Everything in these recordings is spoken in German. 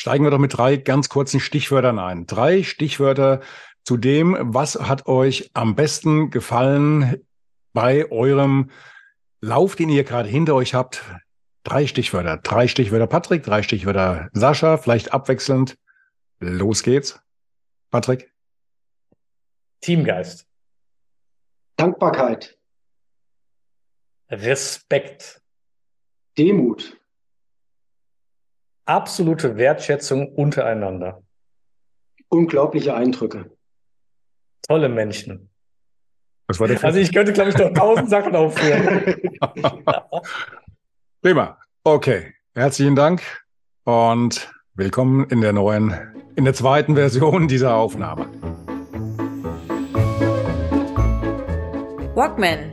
Steigen wir doch mit drei ganz kurzen Stichwörtern ein. Drei Stichwörter zu dem, was hat euch am besten gefallen bei eurem Lauf, den ihr gerade hinter euch habt. Drei Stichwörter. Drei Stichwörter Patrick, drei Stichwörter Sascha, vielleicht abwechselnd. Los geht's. Patrick. Teamgeist. Dankbarkeit. Respekt. Demut. Absolute Wertschätzung untereinander. Unglaubliche Eindrücke. Tolle Menschen. Was war der Also ich könnte, glaube ich, noch tausend Sachen aufführen. Prima. Okay. Herzlichen Dank und willkommen in der neuen, in der zweiten Version dieser Aufnahme. Walkman,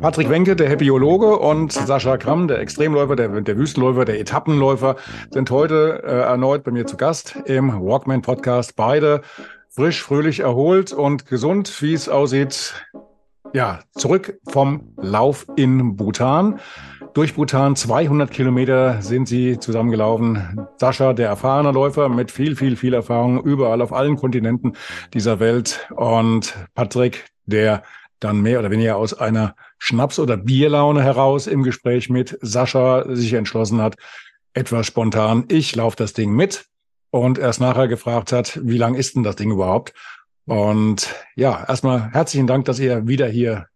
Patrick Wenke, der Happyologe und Sascha Kramm, der Extremläufer, der, der Wüstenläufer, der Etappenläufer, sind heute äh, erneut bei mir zu Gast im Walkman Podcast. Beide frisch, fröhlich, erholt und gesund, wie es aussieht. Ja, zurück vom Lauf in Bhutan. Durch Bhutan 200 Kilometer sind sie zusammengelaufen. Sascha, der erfahrene Läufer mit viel, viel, viel Erfahrung überall auf allen Kontinenten dieser Welt. Und Patrick, der dann mehr oder weniger aus einer Schnaps- oder Bierlaune heraus im Gespräch mit Sascha sich entschlossen hat, etwas spontan, ich laufe das Ding mit und erst nachher gefragt hat, wie lang ist denn das Ding überhaupt? Und ja, erstmal herzlichen Dank, dass ihr wieder hier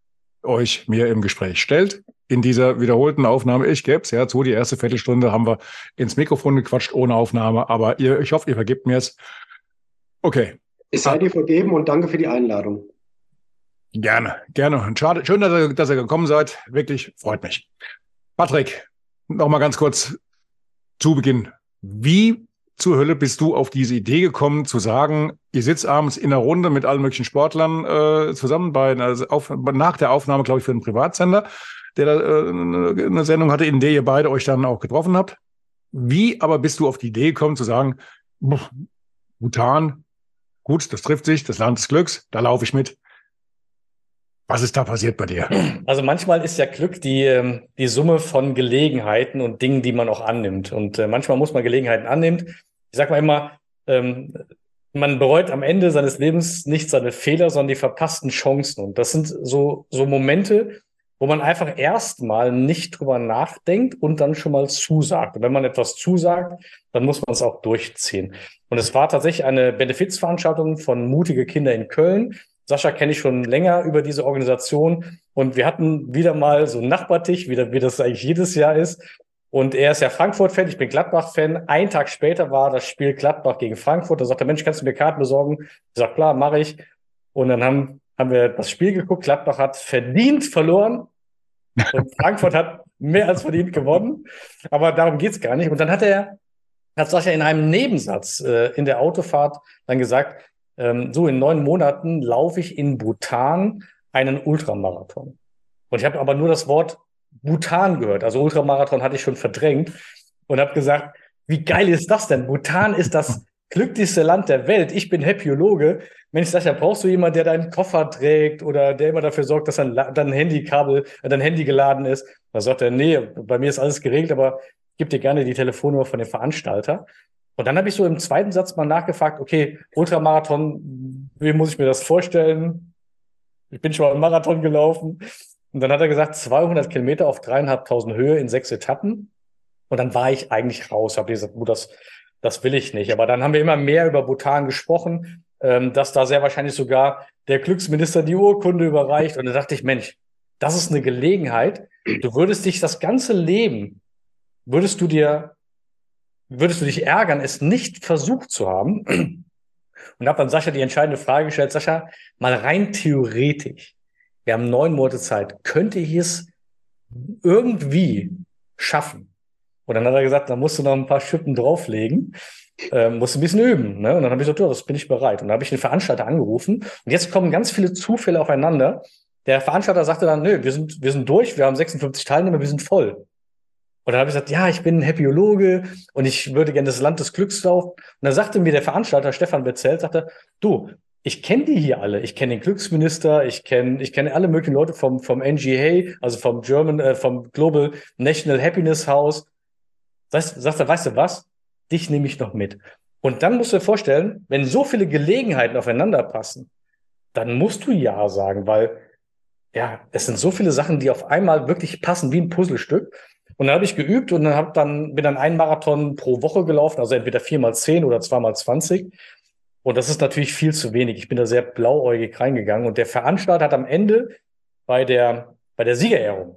euch mir im Gespräch stellt. In dieser wiederholten Aufnahme, ich gäbe es ja zu, die erste Viertelstunde haben wir ins Mikrofon gequatscht ohne Aufnahme, aber ihr, ich hoffe, ihr vergebt mir es. Okay. Es sei dir vergeben und danke für die Einladung. Gerne, gerne. Und schade, schön, dass ihr, dass ihr gekommen seid. Wirklich freut mich. Patrick, noch mal ganz kurz zu Beginn. Wie zur Hölle bist du auf diese Idee gekommen, zu sagen, ihr sitzt abends in einer Runde mit allen möglichen Sportlern äh, zusammen bei also auf, nach der Aufnahme, glaube ich, für einen Privatsender, der da äh, eine Sendung hatte, in der ihr beide euch dann auch getroffen habt. Wie aber bist du auf die Idee gekommen, zu sagen, Bhutan, gut, das trifft sich, das Land des Glücks, da laufe ich mit. Was ist da passiert bei dir? Also manchmal ist ja Glück die, ähm, die Summe von Gelegenheiten und Dingen, die man auch annimmt. Und äh, manchmal muss man Gelegenheiten annehmen. Ich sage mal immer, ähm, man bereut am Ende seines Lebens nicht seine Fehler, sondern die verpassten Chancen. Und das sind so, so Momente, wo man einfach erstmal nicht drüber nachdenkt und dann schon mal zusagt. Und wenn man etwas zusagt, dann muss man es auch durchziehen. Und es war tatsächlich eine Benefizveranstaltung von Mutige Kinder in Köln. Sascha kenne ich schon länger über diese Organisation und wir hatten wieder mal so einen Nachbartisch, wie, wie das eigentlich jedes Jahr ist. Und er ist ja Frankfurt-Fan, ich bin Gladbach-Fan. Ein Tag später war das Spiel Gladbach gegen Frankfurt. Da sagt der Mensch, kannst du mir Karten besorgen? Ich sag, klar, mache ich. Und dann haben, haben wir das Spiel geguckt. Gladbach hat verdient verloren. Und Frankfurt hat mehr als verdient gewonnen. Aber darum geht's gar nicht. Und dann hat er, hat Sascha in einem Nebensatz äh, in der Autofahrt dann gesagt, ähm, so in neun Monaten laufe ich in Bhutan einen Ultramarathon. Und ich habe aber nur das Wort Bhutan gehört. Also Ultramarathon hatte ich schon verdrängt und habe gesagt, wie geil ist das denn? Bhutan ist das glücklichste Land der Welt. Ich bin Happyologe. Mensch, Sascha, brauchst du jemanden, der deinen Koffer trägt oder der immer dafür sorgt, dass dein, dein Handykabel, äh, dein Handy geladen ist? Da sagt er, nee, bei mir ist alles geregelt, aber ich gebe dir gerne die Telefonnummer von dem Veranstalter. Und dann habe ich so im zweiten Satz mal nachgefragt, okay, Ultramarathon, wie muss ich mir das vorstellen? Ich bin schon mal einen Marathon gelaufen. Und dann hat er gesagt, 200 Kilometer auf dreieinhalbtausend Höhe in sechs Etappen. Und dann war ich eigentlich raus. Habe gesagt, oh, das, das will ich nicht. Aber dann haben wir immer mehr über Bhutan gesprochen, ähm, dass da sehr wahrscheinlich sogar der Glücksminister die Urkunde überreicht. Und da dachte ich, Mensch, das ist eine Gelegenheit. Du würdest dich das ganze Leben, würdest du dir würdest du dich ärgern, es nicht versucht zu haben? Und habe dann Sascha die entscheidende Frage gestellt, Sascha, mal rein theoretisch, wir haben neun Monate Zeit, könnte ich es irgendwie schaffen? Und dann hat er gesagt, da musst du noch ein paar Schippen drauflegen. äh, musste ein bisschen üben. Ne? Und dann habe ich gesagt, ja, das bin ich bereit. Und dann habe ich den Veranstalter angerufen. Und jetzt kommen ganz viele Zufälle aufeinander. Der Veranstalter sagte dann, nö, wir sind, wir sind durch, wir haben 56 Teilnehmer, wir sind voll. Und dann habe ich gesagt, ja, ich bin Happyologe und ich würde gerne das Land des Glücks laufen. Und dann sagte mir der Veranstalter Stefan Bezell, sagte, du, ich kenne die hier alle. Ich kenne den Glücksminister, ich kenne ich kenne alle möglichen Leute vom vom NGA, also vom German, äh, vom Global National Happiness House. Weißt, sagt er, weißt du was? Dich nehme ich noch mit. Und dann musst du dir vorstellen, wenn so viele Gelegenheiten aufeinander passen, dann musst du ja sagen, weil ja, es sind so viele Sachen, die auf einmal wirklich passen wie ein Puzzlestück. Und dann habe ich geübt und dann hab dann bin dann ein Marathon pro Woche gelaufen, also entweder viermal zehn oder zweimal zwanzig. Und das ist natürlich viel zu wenig. Ich bin da sehr blauäugig reingegangen. Und der Veranstalter hat am Ende bei der, bei der Siegerehrung,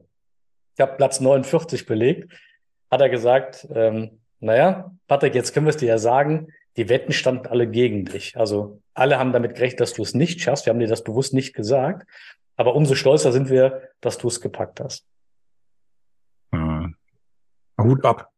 ich habe Platz 49 belegt, hat er gesagt, ähm, naja, Patrick, jetzt können wir es dir ja sagen, die Wetten standen alle gegen dich. Also alle haben damit gerechnet, dass du es nicht schaffst. Wir haben dir das bewusst nicht gesagt. Aber umso stolzer sind wir, dass du es gepackt hast. Hut ab.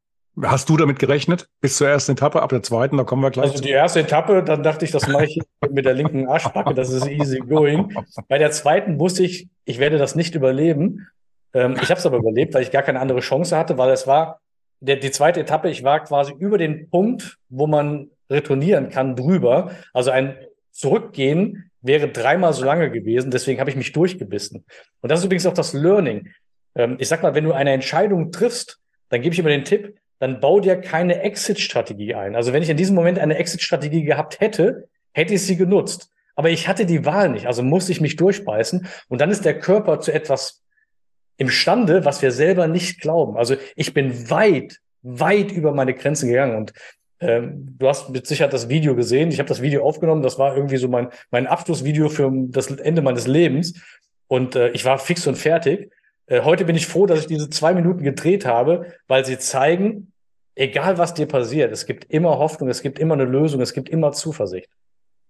Hast du damit gerechnet? Bis zur ersten Etappe, ab der zweiten, da kommen wir gleich. Also die erste Etappe, dann dachte ich, das mache ich mit der linken Arschbacke, das ist easy going. Bei der zweiten wusste ich, ich werde das nicht überleben. Ähm, ich habe es aber überlebt, weil ich gar keine andere Chance hatte, weil es war der, die zweite Etappe, ich war quasi über den Punkt, wo man retournieren kann, drüber. Also ein Zurückgehen wäre dreimal so lange gewesen, deswegen habe ich mich durchgebissen. Und das ist übrigens auch das Learning. Ähm, ich sag mal, wenn du eine Entscheidung triffst, dann gebe ich immer den Tipp, dann bau dir keine Exit-Strategie ein. Also wenn ich in diesem Moment eine Exit-Strategie gehabt hätte, hätte ich sie genutzt. Aber ich hatte die Wahl nicht, also musste ich mich durchbeißen. Und dann ist der Körper zu etwas imstande, was wir selber nicht glauben. Also ich bin weit, weit über meine Grenzen gegangen. Und ähm, du hast mit Sicherheit das Video gesehen. Ich habe das Video aufgenommen. Das war irgendwie so mein, mein Abschlussvideo für das Ende meines Lebens. Und äh, ich war fix und fertig. Äh, heute bin ich froh, dass ich diese zwei Minuten gedreht habe, weil sie zeigen, egal was dir passiert, es gibt immer Hoffnung, es gibt immer eine Lösung, es gibt immer Zuversicht.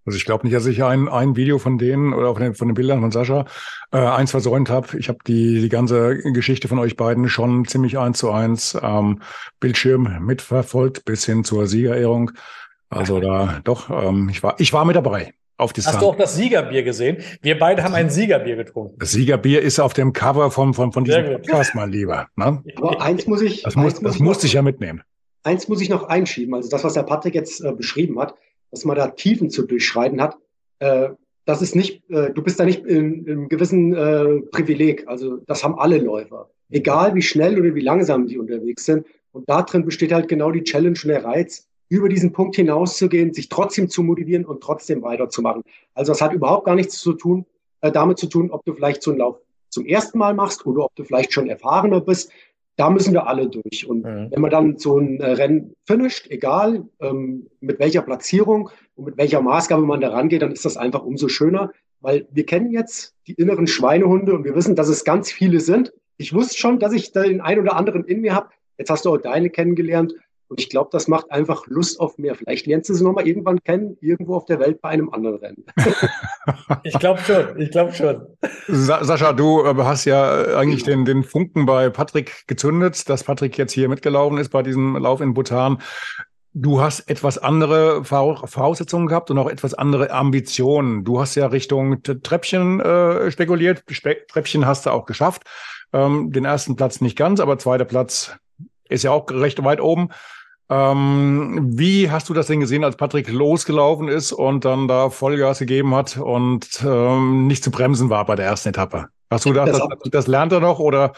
Also ich glaube nicht, dass ich ein, ein Video von denen oder von den, von den Bildern von Sascha äh, eins versäumt habe. Ich habe die, die ganze Geschichte von euch beiden schon ziemlich eins zu eins ähm, Bildschirm mitverfolgt bis hin zur Siegerehrung. Also da doch, ähm, ich war ich war mit dabei. Auf Distanz. Hast du auch das Siegerbier gesehen? Wir beide haben ein Siegerbier getrunken. Das Siegerbier ist auf dem Cover von, von, von diesem Podcast, mein Lieber. Ne? Aber eins muss ich. Das, muss, das musste ich ja mitnehmen. Eins muss ich noch einschieben. Also das, was der Patrick jetzt äh, beschrieben hat, dass man da Tiefen zu durchschreiten hat, äh, das ist nicht, äh, du bist da nicht in, in einem gewissen äh, Privileg. Also das haben alle Läufer. Egal wie schnell oder wie langsam die unterwegs sind. Und da drin besteht halt genau die Challenge und der Reiz, über diesen Punkt hinauszugehen, sich trotzdem zu motivieren und trotzdem weiterzumachen. Also das hat überhaupt gar nichts zu tun, äh, damit zu tun, ob du vielleicht so einen Lauf zum ersten Mal machst oder ob du vielleicht schon erfahrener bist. Da müssen wir alle durch. Und mhm. wenn man dann so ein äh, Rennen finisht, egal ähm, mit welcher Platzierung und mit welcher Maßgabe man da rangeht, dann ist das einfach umso schöner, weil wir kennen jetzt die inneren Schweinehunde und wir wissen, dass es ganz viele sind. Ich wusste schon, dass ich den einen oder anderen in mir habe. Jetzt hast du auch deine kennengelernt. Und ich glaube, das macht einfach Lust auf mehr. Vielleicht lernst du sie nochmal irgendwann kennen, irgendwo auf der Welt bei einem anderen Rennen. ich glaube schon, ich glaube schon. Sa Sascha, du äh, hast ja eigentlich den, den Funken bei Patrick gezündet, dass Patrick jetzt hier mitgelaufen ist bei diesem Lauf in Bhutan. Du hast etwas andere Voraussetzungen gehabt und auch etwas andere Ambitionen. Du hast ja Richtung Treppchen äh, spekuliert. Spe Treppchen hast du auch geschafft. Ähm, den ersten Platz nicht ganz, aber zweiter Platz ist ja auch recht weit oben. Ähm, wie hast du das denn gesehen, als Patrick losgelaufen ist und dann da Vollgas gegeben hat und ähm, nicht zu bremsen war bei der ersten Etappe? Hast du gedacht, das, das, das lernt er noch oder?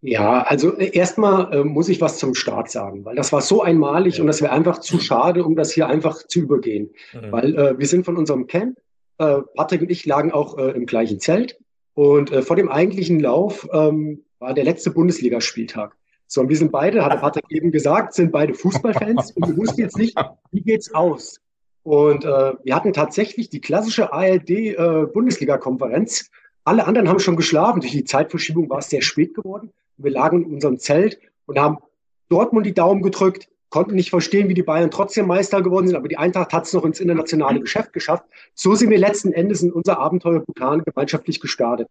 Ja, also äh, erstmal äh, muss ich was zum Start sagen, weil das war so einmalig ja. und das wäre einfach zu schade, um das hier einfach zu übergehen. Mhm. Weil äh, wir sind von unserem Camp, äh, Patrick und ich lagen auch äh, im gleichen Zelt und äh, vor dem eigentlichen Lauf ähm, war der letzte Bundesligaspieltag. So, und wir sind beide, hat der Patrick eben gesagt, sind beide Fußballfans und wir wussten jetzt nicht, wie geht's aus. Und äh, wir hatten tatsächlich die klassische ARD-Bundesliga-Konferenz. Äh, Alle anderen haben schon geschlafen. Durch die Zeitverschiebung war es sehr spät geworden. Wir lagen in unserem Zelt und haben Dortmund die Daumen gedrückt, konnten nicht verstehen, wie die Bayern trotzdem Meister geworden sind, aber die Eintracht hat es noch ins internationale Geschäft geschafft. So sind wir letzten Endes in unser Abenteuer Bhutan gemeinschaftlich gestartet.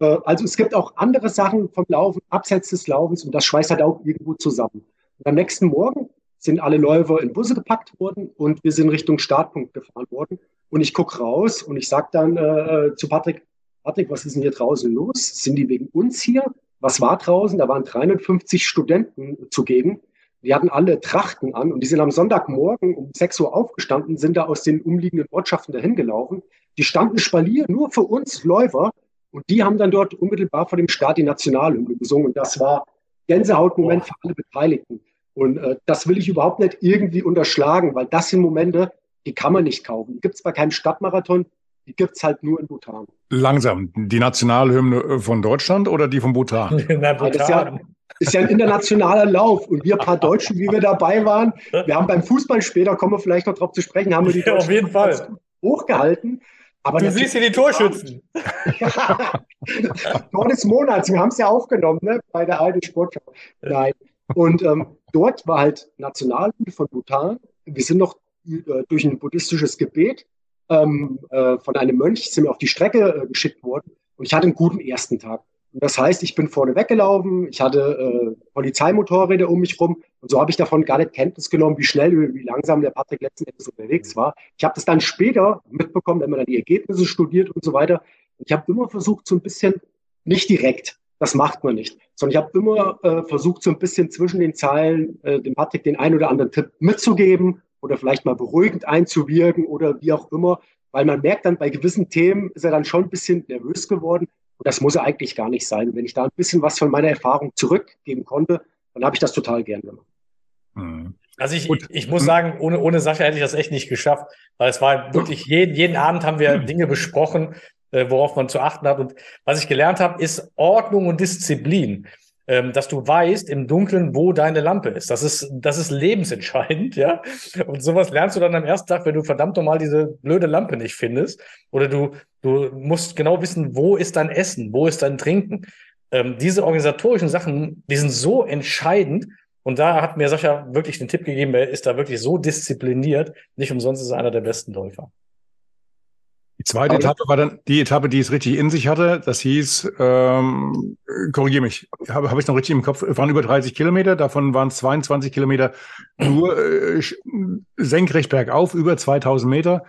Äh, also es gibt auch andere Sachen vom Laufen, abseits des Laufens und das schweißt halt auch irgendwo zusammen. Und am nächsten Morgen sind alle Läufer in Busse gepackt worden und wir sind Richtung Startpunkt gefahren worden. Und ich gucke raus und ich sage dann äh, zu Patrick, Patrick, was ist denn hier draußen los? Sind die wegen uns hier? Was war draußen? Da waren 350 Studenten zugegen. Die hatten alle Trachten an und die sind am Sonntagmorgen um 6 Uhr aufgestanden, sind da aus den umliegenden Ortschaften dahin gelaufen. Die standen Spalier nur für uns Läufer und die haben dann dort unmittelbar vor dem Start die Nationalhymne gesungen. Und das war Gänsehautmoment für alle Beteiligten. Und äh, das will ich überhaupt nicht irgendwie unterschlagen, weil das sind Momente, die kann man nicht kaufen. Die gibt es bei keinem Stadtmarathon, die gibt es halt nur in Bhutan. Langsam, die Nationalhymne von Deutschland oder die von Bhutan? Na, Bhutan. Das ist ja, ist ja ein internationaler Lauf. Und wir paar Deutschen, wie wir dabei waren, wir haben beim Fußball später, kommen wir vielleicht noch drauf zu sprechen, haben wir die ja, auf jeden Fall hochgehalten. Aber du siehst hier die Torschützen. Tor des Monats, wir haben es ja aufgenommen ne, bei der alten Sportschau. Nein. Und ähm, dort war halt Nationalhymne von Bhutan. Wir sind noch äh, durch ein buddhistisches Gebet ähm, äh, von einem Mönch sind wir auf die Strecke äh, geschickt worden und ich hatte einen guten ersten Tag. Und das heißt, ich bin vorne weggelaufen, ich hatte äh, Polizeimotorräder um mich rum und so habe ich davon gar nicht Kenntnis genommen, wie schnell, wie langsam der Patrick letzten Endes unterwegs war. Ich habe das dann später mitbekommen, wenn man dann die Ergebnisse studiert und so weiter. Und ich habe immer versucht, so ein bisschen, nicht direkt, das macht man nicht, sondern ich habe immer äh, versucht, so ein bisschen zwischen den Zeilen äh, dem Patrick den einen oder anderen Tipp mitzugeben oder vielleicht mal beruhigend einzuwirken oder wie auch immer, weil man merkt dann, bei gewissen Themen ist er dann schon ein bisschen nervös geworden. Und das muss er eigentlich gar nicht sein. wenn ich da ein bisschen was von meiner Erfahrung zurückgeben konnte, dann habe ich das total gern gemacht. Mhm. Also ich, ich muss sagen, ohne, ohne Sache hätte ich das echt nicht geschafft, weil es war wirklich, jeden, jeden Abend haben wir Dinge besprochen, äh, worauf man zu achten hat. Und was ich gelernt habe, ist Ordnung und Disziplin ähm, dass du weißt im Dunkeln, wo deine Lampe ist. Das ist, das ist lebensentscheidend, ja. Und sowas lernst du dann am ersten Tag, wenn du verdammt nochmal diese blöde Lampe nicht findest. Oder du, du musst genau wissen, wo ist dein Essen, wo ist dein Trinken. Ähm, diese organisatorischen Sachen, die sind so entscheidend. Und da hat mir Sascha wirklich den Tipp gegeben, er ist da wirklich so diszipliniert. Nicht umsonst ist er einer der besten Läufer. Die zweite Aber Etappe war dann die Etappe, die es richtig in sich hatte. Das hieß, ähm, korrigiere mich, habe hab ich noch richtig im Kopf, waren über 30 Kilometer, davon waren 22 Kilometer nur äh, senkrecht bergauf, über 2000 Meter.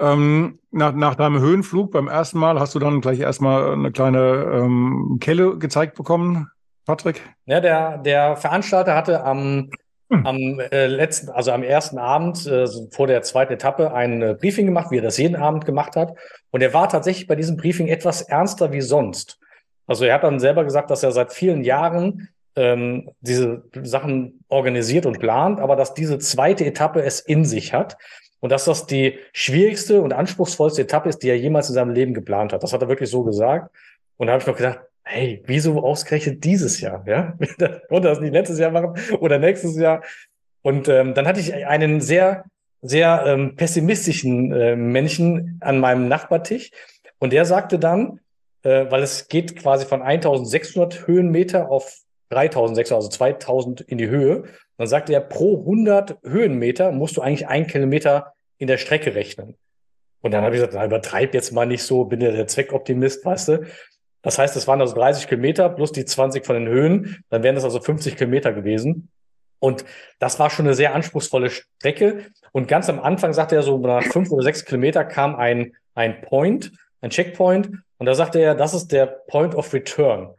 Ähm, nach, nach deinem Höhenflug beim ersten Mal hast du dann gleich erstmal eine kleine ähm, Kelle gezeigt bekommen, Patrick? Ja, der, der Veranstalter hatte am hm. am äh, letzten, also am ersten Abend äh, vor der zweiten Etappe ein äh, Briefing gemacht, wie er das jeden Abend gemacht hat. Und er war tatsächlich bei diesem Briefing etwas ernster wie sonst. Also er hat dann selber gesagt, dass er seit vielen Jahren ähm, diese Sachen organisiert und plant, aber dass diese zweite Etappe es in sich hat und dass das die schwierigste und anspruchsvollste Etappe ist, die er jemals in seinem Leben geplant hat. Das hat er wirklich so gesagt. Und da habe ich noch gedacht, hey, wieso ausgerechnet dieses Jahr? Ja, konnte das nicht letztes Jahr machen oder nächstes Jahr? Und ähm, dann hatte ich einen sehr, sehr ähm, pessimistischen äh, Menschen an meinem Nachbartisch und der sagte dann, äh, weil es geht quasi von 1600 Höhenmeter auf 3600, also 2000 in die Höhe. Dann sagte er, pro 100 Höhenmeter musst du eigentlich ein Kilometer in der Strecke rechnen. Und dann habe ich gesagt, na, übertreib jetzt mal nicht so, bin ja der Zweckoptimist, weißt du. Das heißt, es waren also 30 Kilometer plus die 20 von den Höhen. Dann wären das also 50 Kilometer gewesen. Und das war schon eine sehr anspruchsvolle Strecke. Und ganz am Anfang sagte er so, nach fünf oder sechs Kilometer kam ein, ein Point, ein Checkpoint. Und da sagte er, das ist der Point of Return.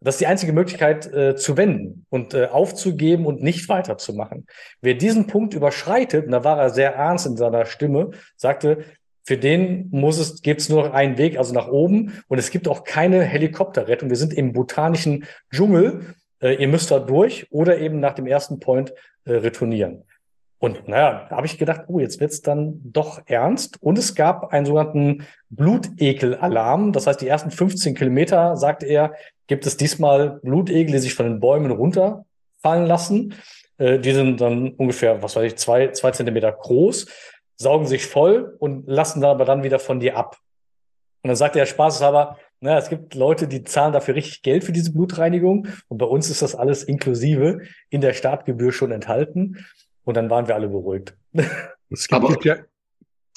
Das ist die einzige Möglichkeit äh, zu wenden und äh, aufzugeben und nicht weiterzumachen. Wer diesen Punkt überschreitet, und da war er sehr ernst in seiner Stimme, sagte, für den muss es, gibt es nur noch einen Weg, also nach oben. Und es gibt auch keine Helikopterrettung. Wir sind im botanischen Dschungel. Äh, ihr müsst da durch oder eben nach dem ersten Point äh, retournieren. Und naja, da habe ich gedacht, oh, jetzt wird's dann doch ernst. Und es gab einen sogenannten Blutegel-Alarm. Das heißt, die ersten 15 Kilometer, sagte er, gibt es diesmal Blutegel, die sich von den Bäumen runterfallen lassen. Äh, die sind dann ungefähr, was weiß ich, zwei, zwei Zentimeter groß saugen sich voll und lassen dann aber dann wieder von dir ab. Und dann sagt der Spaßeshaber, na, es gibt Leute, die zahlen dafür richtig Geld für diese Blutreinigung und bei uns ist das alles inklusive in der Startgebühr schon enthalten und dann waren wir alle beruhigt. aber ja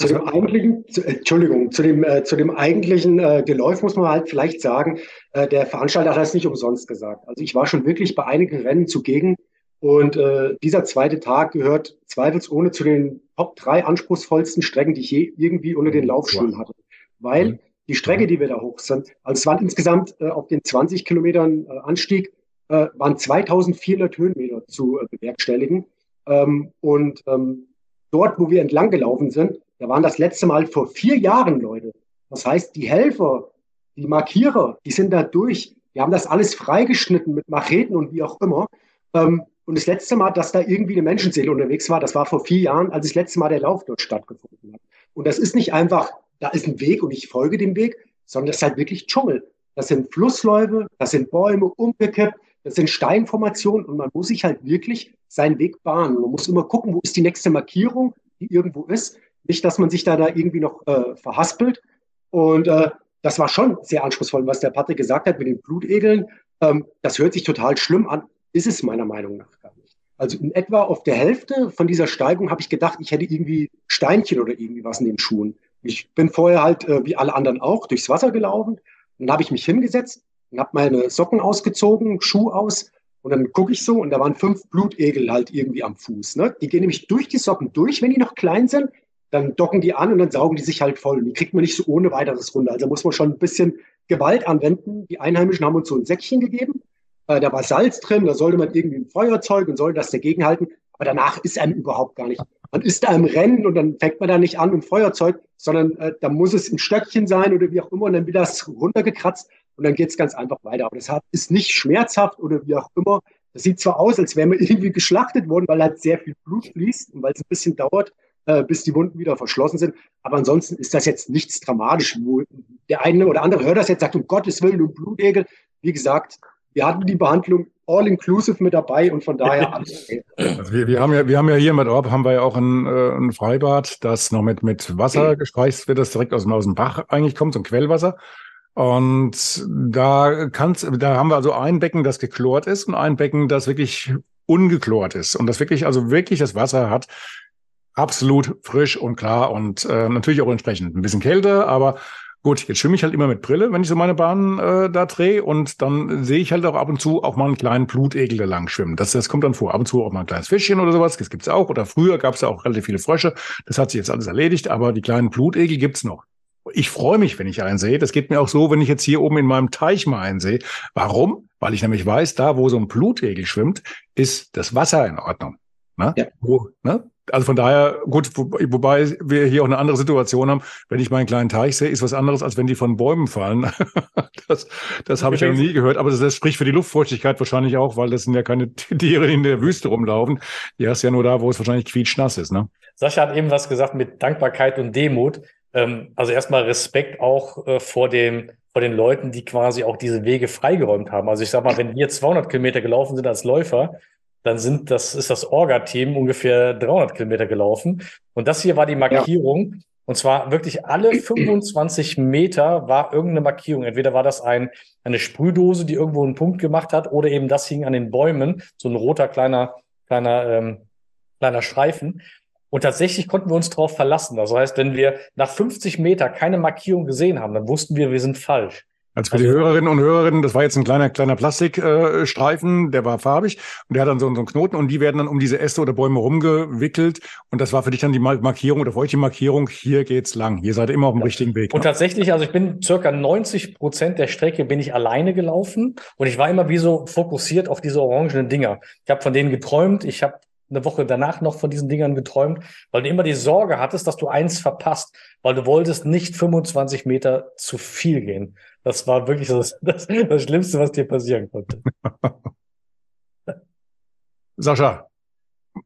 zu dem eigentlichen, zu, Entschuldigung, zu dem, äh, zu dem eigentlichen äh, Geläuf muss man halt vielleicht sagen, äh, der Veranstalter hat das nicht umsonst gesagt. Also ich war schon wirklich bei einigen Rennen zugegen, Und äh, dieser zweite Tag gehört zweifelsohne zu den Top drei anspruchsvollsten Strecken, die ich je irgendwie unter den Laufschuhen hatte. Weil mhm. die Strecke, die wir da hoch sind, also es waren insgesamt äh, auf den 20 Kilometern äh, Anstieg, äh, waren 2400 Höhenmeter zu äh, bewerkstelligen. Ähm, und ähm, dort, wo wir entlang gelaufen sind, da waren das letzte Mal vor vier Jahren Leute. Das heißt, die Helfer, die Markierer, die sind da durch. Die haben das alles freigeschnitten mit Macheten und wie auch immer. Ähm, und das letzte Mal, dass da irgendwie eine Menschenseele unterwegs war, das war vor vier Jahren, als das letzte Mal der Lauf dort stattgefunden hat. Und das ist nicht einfach, da ist ein Weg und ich folge dem Weg, sondern das ist halt wirklich Dschungel. Das sind Flussläufe, das sind Bäume umgekippt, das sind Steinformationen und man muss sich halt wirklich seinen Weg bahnen. Man muss immer gucken, wo ist die nächste Markierung, die irgendwo ist. Nicht, dass man sich da, da irgendwie noch äh, verhaspelt. Und äh, das war schon sehr anspruchsvoll, was der Patrick gesagt hat mit den Blutegeln. Ähm, das hört sich total schlimm an, ist es meiner Meinung nach gar nicht. Also in etwa auf der Hälfte von dieser Steigung habe ich gedacht, ich hätte irgendwie Steinchen oder irgendwie was in den Schuhen. Ich bin vorher halt, äh, wie alle anderen auch, durchs Wasser gelaufen. Dann habe ich mich hingesetzt und habe meine Socken ausgezogen, Schuh aus und dann gucke ich so und da waren fünf Blutegel halt irgendwie am Fuß. Ne? Die gehen nämlich durch die Socken durch, wenn die noch klein sind. Dann docken die an und dann saugen die sich halt voll. Und die kriegt man nicht so ohne weiteres runter. Also muss man schon ein bisschen Gewalt anwenden. Die Einheimischen haben uns so ein Säckchen gegeben. Äh, da war Salz drin, da sollte man irgendwie ein Feuerzeug und sollte das dagegen halten. Aber danach ist einem überhaupt gar nicht. Man ist da im Rennen und dann fängt man da nicht an mit Feuerzeug, sondern äh, da muss es ein Stöckchen sein oder wie auch immer und dann wird das runtergekratzt und dann geht es ganz einfach weiter. Aber das ist nicht schmerzhaft oder wie auch immer. Das sieht zwar aus, als wäre man irgendwie geschlachtet worden, weil halt sehr viel Blut fließt und weil es ein bisschen dauert, äh, bis die Wunden wieder verschlossen sind. Aber ansonsten ist das jetzt nichts dramatisch. Wo der eine oder andere hört das jetzt, sagt, um Gottes Willen, du Blutegel. Wie gesagt, wir hatten die Behandlung all-inclusive mit dabei und von daher alles okay. Also wir, wir, haben ja, wir haben ja hier mit Orb haben wir ja auch ein, äh, ein Freibad, das noch mit, mit Wasser gespeist wird, das direkt aus dem, aus dem Bach eigentlich kommt, so ein Quellwasser. Und da kann's, da haben wir also ein Becken, das geklort ist und ein Becken, das wirklich ungeklort ist und das wirklich, also wirklich das Wasser hat, absolut frisch und klar und äh, natürlich auch entsprechend ein bisschen kälter, aber gut, jetzt schwimme ich halt immer mit Brille, wenn ich so meine Bahn äh, da drehe und dann sehe ich halt auch ab und zu auch mal einen kleinen Blutegel da lang schwimmen. Das, das kommt dann vor. Ab und zu auch mal ein kleines Fischchen oder sowas, das gibt's auch. Oder früher gab's ja auch relativ viele Frösche. Das hat sich jetzt alles erledigt, aber die kleinen Blutegel gibt's noch. Ich freue mich, wenn ich einen sehe. Das geht mir auch so, wenn ich jetzt hier oben in meinem Teich mal einen sehe. Warum? Weil ich nämlich weiß, da wo so ein Blutegel schwimmt, ist das Wasser in Ordnung. Ne? Ja. Wo, ne? Also von daher, gut, wo, wobei wir hier auch eine andere Situation haben. Wenn ich meinen kleinen Teich sehe, ist was anderes, als wenn die von Bäumen fallen. das das habe ich ja noch nie gehört. Aber das, das, spricht für die Luftfeuchtigkeit wahrscheinlich auch, weil das sind ja keine Tiere, die in der Wüste rumlaufen. Die hast ja nur da, wo es wahrscheinlich quietschnass ist. Ne? Sascha hat eben was gesagt mit Dankbarkeit und Demut. Ähm, also erstmal Respekt auch äh, vor dem vor den Leuten, die quasi auch diese Wege freigeräumt haben. Also ich sag mal, wenn wir 200 Kilometer gelaufen sind als Läufer, dann sind das ist das Orga-Team ungefähr 300 Kilometer gelaufen. Und das hier war die Markierung. Ja. Und zwar wirklich alle 25 Meter war irgendeine Markierung. Entweder war das ein, eine Sprühdose, die irgendwo einen Punkt gemacht hat, oder eben das hing an den Bäumen, so ein roter kleiner, kleiner, ähm, kleiner Streifen. Und tatsächlich konnten wir uns darauf verlassen. Das heißt, wenn wir nach 50 Meter keine Markierung gesehen haben, dann wussten wir, wir sind falsch. Also für die also Hörerinnen und Hörerinnen, das war jetzt ein kleiner, kleiner Plastikstreifen, äh, der war farbig und der hat dann so, so einen Knoten und die werden dann um diese Äste oder Bäume rumgewickelt und das war für dich dann die Markierung oder für euch die Markierung, hier geht's lang, ihr seid immer auf dem ja. richtigen Weg. Und ne? tatsächlich, also ich bin circa 90 Prozent der Strecke bin ich alleine gelaufen und ich war immer wie so fokussiert auf diese orangenen Dinger. Ich habe von denen geträumt, ich habe eine Woche danach noch von diesen Dingern geträumt, weil du immer die Sorge hattest, dass du eins verpasst, weil du wolltest nicht 25 Meter zu viel gehen. Das war wirklich das, das, das Schlimmste, was dir passieren konnte. Sascha,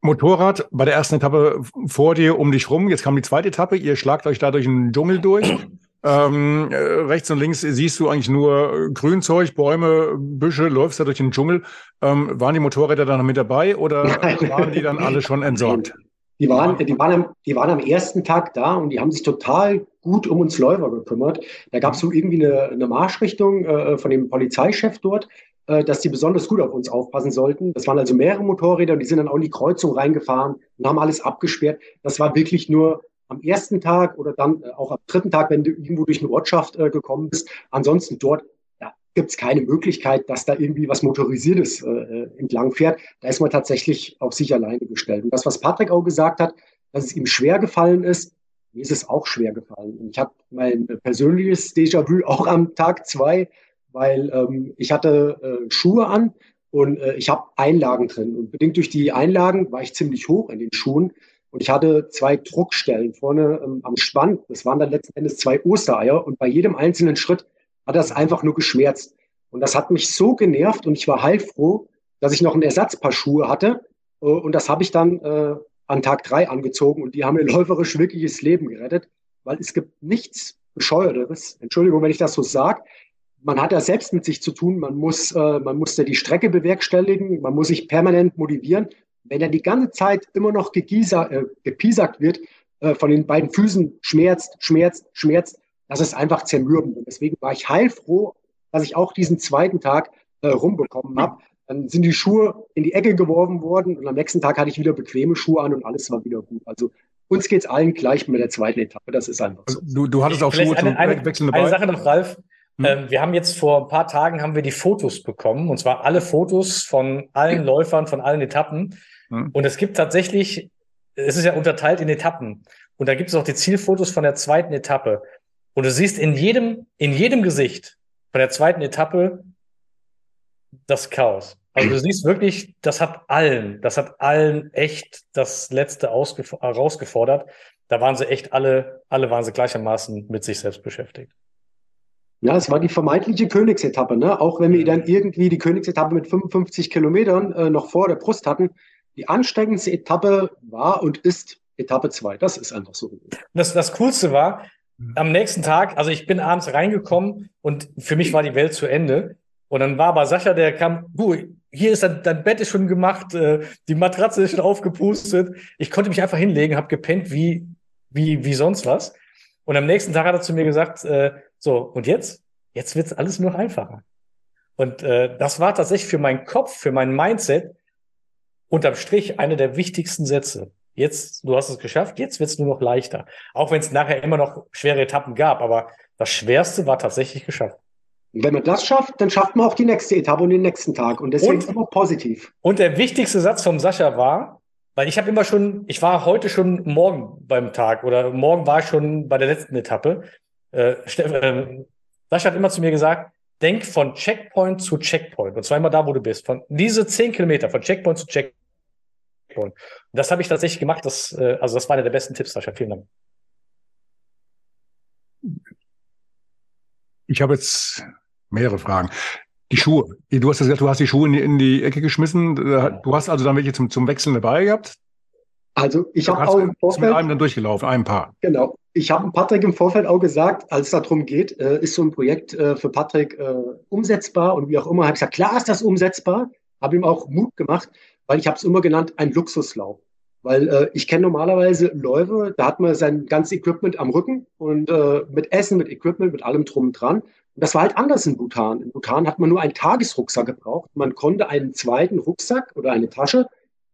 Motorrad bei der ersten Etappe vor dir um dich rum. Jetzt kam die zweite Etappe. Ihr schlagt euch da durch den Dschungel durch. Ähm, äh, rechts und links siehst du eigentlich nur Grünzeug, Bäume, Büsche, läufst da durch den Dschungel. Ähm, waren die Motorräder da noch mit dabei oder waren die dann alle schon entsorgt? Die waren, die, waren am, die waren am ersten Tag da und die haben sich total gut um uns Läufer gekümmert. Da gab es so irgendwie eine, eine Marschrichtung äh, von dem Polizeichef dort, äh, dass die besonders gut auf uns aufpassen sollten. Das waren also mehrere Motorräder und die sind dann auch in die Kreuzung reingefahren und haben alles abgesperrt. Das war wirklich nur am ersten Tag oder dann äh, auch am dritten Tag, wenn du irgendwo durch eine Ortschaft äh, gekommen bist. Ansonsten dort gibt es keine Möglichkeit, dass da irgendwie was Motorisiertes äh, entlang fährt. Da ist man tatsächlich auf sich alleine gestellt. Und das, was Patrick auch gesagt hat, dass es ihm schwer gefallen ist, mir ist es auch schwer gefallen. Und ich habe mein persönliches Déjà-vu auch am Tag zwei, weil ähm, ich hatte äh, Schuhe an und äh, ich habe Einlagen drin. Und bedingt durch die Einlagen war ich ziemlich hoch in den Schuhen. Und ich hatte zwei Druckstellen vorne ähm, am Spann. Das waren dann letzten Endes zwei Ostereier. Und bei jedem einzelnen Schritt hat das einfach nur geschmerzt. Und das hat mich so genervt und ich war heilfroh, dass ich noch ein Ersatzpaar Schuhe hatte. Äh, und das habe ich dann äh, an Tag drei angezogen und die haben mir läuferisch wirkliches Leben gerettet, weil es gibt nichts Bescheuerteres. Entschuldigung, wenn ich das so sage. Man hat ja selbst mit sich zu tun. Man muss, äh, man muss ja die Strecke bewerkstelligen. Man muss sich permanent motivieren. Wenn er die ganze Zeit immer noch gegieser, äh, gepiesackt wird, äh, von den beiden Füßen schmerzt, schmerzt, schmerzt, das ist einfach zermürbend. Und deswegen war ich heilfroh, dass ich auch diesen zweiten Tag äh, rumbekommen habe. Dann sind die Schuhe in die Ecke geworfen worden und am nächsten Tag hatte ich wieder bequeme Schuhe an und alles war wieder gut. Also uns geht es allen gleich mit der zweiten Etappe. Das ist einfach so. Du, du hattest auch Schuhe eine, eine, Wechseln dabei. Eine Sache noch, Ralf. Hm. Ähm, wir haben jetzt vor ein paar Tagen haben wir die Fotos bekommen und zwar alle Fotos von allen Läufern, von allen Etappen. Hm. Und es gibt tatsächlich, es ist ja unterteilt in Etappen. Und da gibt es auch die Zielfotos von der zweiten Etappe. Und du siehst in jedem, in jedem Gesicht von der zweiten Etappe das Chaos. Also du siehst wirklich, das hat allen, das hat allen echt das Letzte herausgefordert. Da waren sie echt alle, alle waren sie gleichermaßen mit sich selbst beschäftigt. Ja, es war die vermeintliche Königsetappe, ne? Auch wenn wir dann irgendwie die Königsetappe mit 55 Kilometern äh, noch vor der Brust hatten. Die anstrengendste Etappe war und ist Etappe 2. Das ist einfach so. Das, das Coolste war, am nächsten Tag, also ich bin abends reingekommen und für mich war die Welt zu Ende. Und dann war aber Sascha, der kam, du, hier ist dein, dein Bett ist schon gemacht, äh, die Matratze ist schon aufgepustet. Ich konnte mich einfach hinlegen, habe gepennt wie, wie, wie sonst was. Und am nächsten Tag hat er zu mir gesagt, äh, so, und jetzt? Jetzt wird's alles nur einfacher. Und äh, das war tatsächlich für meinen Kopf, für mein Mindset unterm Strich eine der wichtigsten Sätze. Jetzt, du hast es geschafft, jetzt wird's nur noch leichter. Auch wenn es nachher immer noch schwere Etappen gab, aber das Schwerste war tatsächlich geschafft. Und wenn man das schafft, dann schafft man auch die nächste Etappe und den nächsten Tag. Und deswegen und, ist immer positiv. Und der wichtigste Satz vom Sascha war, weil ich habe immer schon, ich war heute schon morgen beim Tag oder morgen war ich schon bei der letzten Etappe. Äh, äh, Sascha hat immer zu mir gesagt, denk von Checkpoint zu Checkpoint. Und zwar immer da, wo du bist. Von diese zehn Kilometer, von Checkpoint zu Checkpoint. Das habe ich tatsächlich gemacht. Das, äh, also das war einer der besten Tipps, Sascha. Vielen Dank. Ich habe jetzt mehrere Fragen. Die Schuhe. Du hast gesagt, du hast die Schuhe in die, in die Ecke geschmissen. Du hast also dann welche zum, zum Wechseln dabei gehabt? Also ich habe auch im Vorfeld mit einem dann durchgelaufen, ein Paar. Genau. Ich habe Patrick im Vorfeld auch gesagt, als es darum geht, äh, ist so ein Projekt äh, für Patrick äh, umsetzbar und wie auch immer, habe ich gesagt, klar ist das umsetzbar. Habe ihm auch Mut gemacht, weil ich habe es immer genannt, ein Luxuslauf. Weil äh, ich kenne normalerweise Läufe, da hat man sein ganzes Equipment am Rücken und äh, mit Essen, mit Equipment, mit allem drum und dran. Und das war halt anders in Bhutan. In Bhutan hat man nur einen Tagesrucksack gebraucht. Man konnte einen zweiten Rucksack oder eine Tasche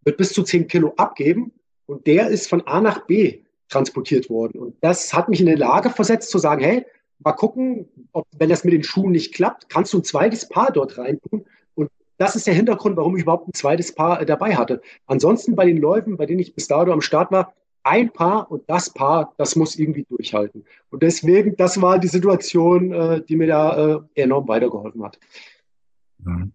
mit bis zu 10 Kilo abgeben und der ist von A nach B transportiert worden. Und das hat mich in die Lage versetzt zu sagen, hey, mal gucken, ob, wenn das mit den Schuhen nicht klappt, kannst du ein zweites Paar dort reintun. Und das ist der Hintergrund, warum ich überhaupt ein zweites Paar äh, dabei hatte. Ansonsten bei den Läufen, bei denen ich bis dato am Start war, ein Paar und das Paar, das muss irgendwie durchhalten. Und deswegen, das war die Situation, äh, die mir da äh, enorm weitergeholfen hat. Mhm.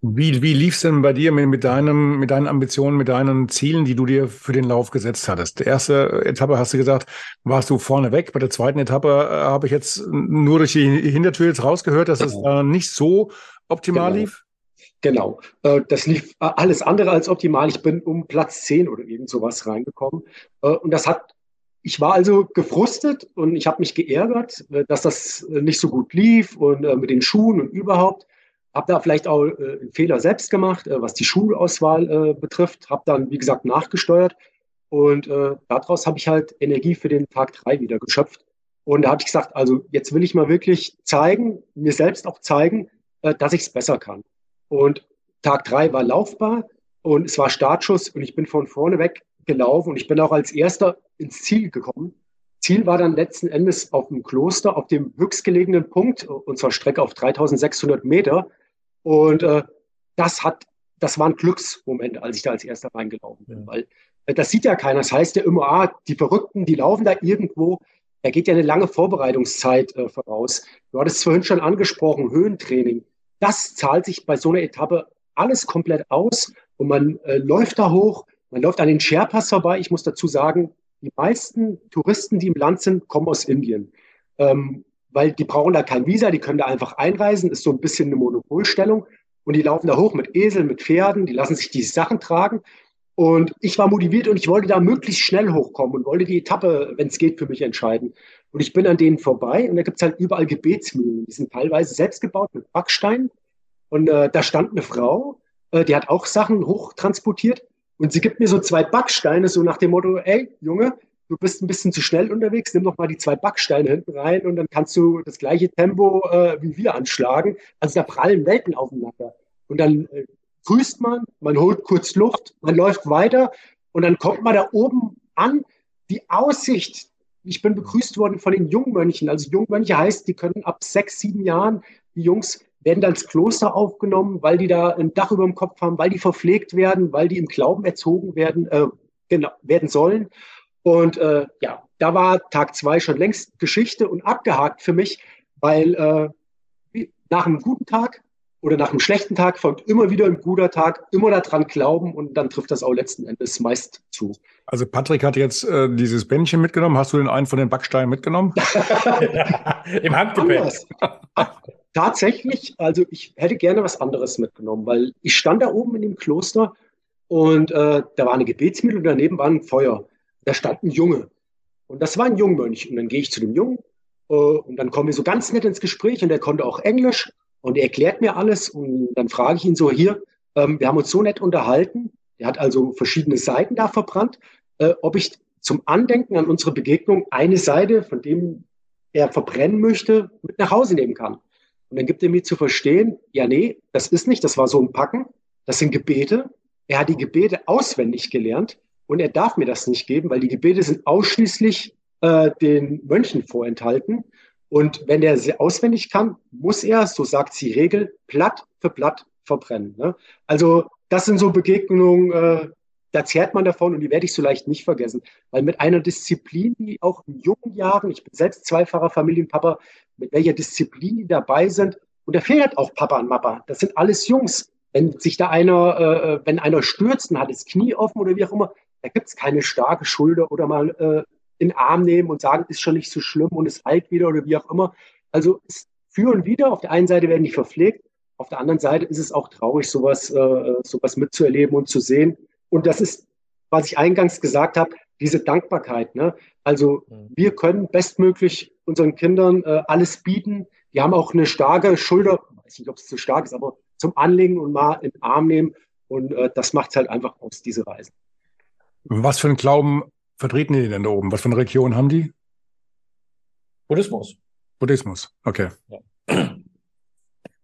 Wie, wie lief es denn bei dir mit, mit, deinem, mit deinen Ambitionen, mit deinen Zielen, die du dir für den Lauf gesetzt hattest? Die erste Etappe hast du gesagt, warst du vorne weg. Bei der zweiten Etappe äh, habe ich jetzt nur durch die Hintertür jetzt rausgehört, dass genau. es äh, nicht so optimal genau. lief. Genau, äh, das lief äh, alles andere als optimal. Ich bin um Platz 10 oder irgend sowas reingekommen. Äh, und das hat, ich war also gefrustet und ich habe mich geärgert, dass das nicht so gut lief und mit den Schuhen und überhaupt. Habe da vielleicht auch einen Fehler selbst gemacht, was die Schulauswahl betrifft. Habe dann, wie gesagt, nachgesteuert. Und daraus habe ich halt Energie für den Tag 3 wieder geschöpft. Und da habe ich gesagt, also jetzt will ich mal wirklich zeigen, mir selbst auch zeigen, dass ich es besser kann. Und Tag drei war laufbar und es war Startschuss und ich bin von vorne weg gelaufen und ich bin auch als erster ins Ziel gekommen. Ziel war dann letzten Endes auf dem Kloster, auf dem höchstgelegenen Punkt unserer Strecke auf 3600 Meter. Und äh, das hat, das war ein Glücksmoment, als ich da als erster reingelaufen bin, weil äh, das sieht ja keiner. Das heißt ja immer, ah, die Verrückten, die laufen da irgendwo. Da geht ja eine lange Vorbereitungszeit äh, voraus. Du hattest es vorhin schon angesprochen, Höhentraining. Das zahlt sich bei so einer Etappe alles komplett aus und man äh, läuft da hoch, man läuft an den Sherpas vorbei. Ich muss dazu sagen, die meisten Touristen, die im Land sind, kommen aus Indien. Ähm, weil die brauchen da kein Visa, die können da einfach einreisen, ist so ein bisschen eine Monopolstellung. Und die laufen da hoch mit Eseln, mit Pferden, die lassen sich die Sachen tragen. Und ich war motiviert und ich wollte da möglichst schnell hochkommen und wollte die Etappe, wenn es geht, für mich entscheiden. Und ich bin an denen vorbei und da gibt es halt überall Gebetsmühlen. Die sind teilweise selbst gebaut mit Backstein. Und äh, da stand eine Frau, äh, die hat auch Sachen hochtransportiert. Und sie gibt mir so zwei Backsteine, so nach dem Motto, ey, Junge, du bist ein bisschen zu schnell unterwegs, nimm doch mal die zwei Backsteine hinten rein und dann kannst du das gleiche Tempo äh, wie wir anschlagen. Also da prallen Welten aufeinander. Und dann äh, grüßt man, man holt kurz Luft, man läuft weiter und dann kommt man da oben an. Die Aussicht, ich bin begrüßt worden von den Jungmönchen. Also Jungmönche heißt, die können ab sechs, sieben Jahren, die Jungs werden dann ins Kloster aufgenommen, weil die da ein Dach über dem Kopf haben, weil die verpflegt werden, weil die im Glauben erzogen werden, äh, genau, werden sollen. Und äh, ja, da war Tag zwei schon längst Geschichte und abgehakt für mich, weil äh, nach einem guten Tag oder nach einem schlechten Tag folgt immer wieder ein guter Tag, immer daran glauben und dann trifft das auch letzten Endes meist zu. Also Patrick hat jetzt äh, dieses Bändchen mitgenommen. Hast du den einen von den Backsteinen mitgenommen? Im Handgepäck. Tatsächlich, also ich hätte gerne was anderes mitgenommen, weil ich stand da oben in dem Kloster und äh, da war eine Gebetsmühle und daneben war ein Feuer. Da stand ein Junge. Und das war ein Jungmönch. Und dann gehe ich zu dem Jungen äh, und dann kommen wir so ganz nett ins Gespräch und er konnte auch Englisch und er erklärt mir alles. Und dann frage ich ihn so, hier, ähm, wir haben uns so nett unterhalten. Er hat also verschiedene Seiten da verbrannt, äh, ob ich zum Andenken an unsere Begegnung eine Seite, von dem er verbrennen möchte, mit nach Hause nehmen kann. Und dann gibt er mir zu verstehen, ja, nee, das ist nicht, das war so ein Packen, das sind Gebete. Er hat die Gebete auswendig gelernt und er darf mir das nicht geben, weil die Gebete sind ausschließlich äh, den Mönchen vorenthalten. Und wenn er sie auswendig kann, muss er, so sagt die Regel, Blatt für Blatt verbrennen. Ne? Also das sind so Begegnungen, äh, da zehrt man davon und die werde ich so leicht nicht vergessen. Weil mit einer Disziplin, die auch in jungen Jahren, ich bin selbst zweifacher Familienpapa, mit welcher Disziplin die dabei sind. Und da fehlt auch Papa und Mama. Das sind alles Jungs. Wenn sich da einer, äh, wenn einer stürzt und hat das Knie offen oder wie auch immer, da gibt es keine starke Schulter oder mal äh, in den Arm nehmen und sagen, ist schon nicht so schlimm und es heilt wieder oder wie auch immer. Also es für und wieder. Auf der einen Seite werden die verpflegt, auf der anderen Seite ist es auch traurig, sowas, äh, sowas mitzuerleben und zu sehen. Und das ist, was ich eingangs gesagt habe, diese Dankbarkeit. Ne? Also mhm. wir können bestmöglich unseren Kindern äh, alles bieten. Die haben auch eine starke Schulter, ich weiß nicht, ob es zu stark ist, aber zum Anlegen und mal in den Arm nehmen. Und äh, das macht es halt einfach aus, diese Reisen. Was für einen Glauben vertreten die denn da oben? Was für eine Religion haben die? Buddhismus. Buddhismus, okay. Ja.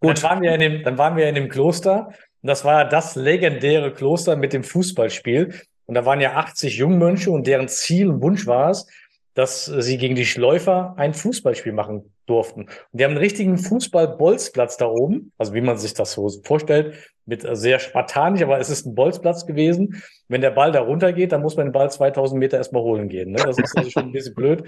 Gut. Dann waren, wir in dem, dann waren wir in dem Kloster und das war das legendäre Kloster mit dem Fußballspiel. Und da waren ja 80 Jungmönche und deren Ziel und Wunsch war es, dass sie gegen die Schläufer ein Fußballspiel machen durften. Und die haben einen richtigen Fußball-Bolzplatz da oben, also wie man sich das so vorstellt, mit sehr spartanisch, aber es ist ein Bolzplatz gewesen. Wenn der Ball da runtergeht, dann muss man den Ball 2000 Meter erstmal holen gehen. Ne? Das ist also schon ein bisschen blöd.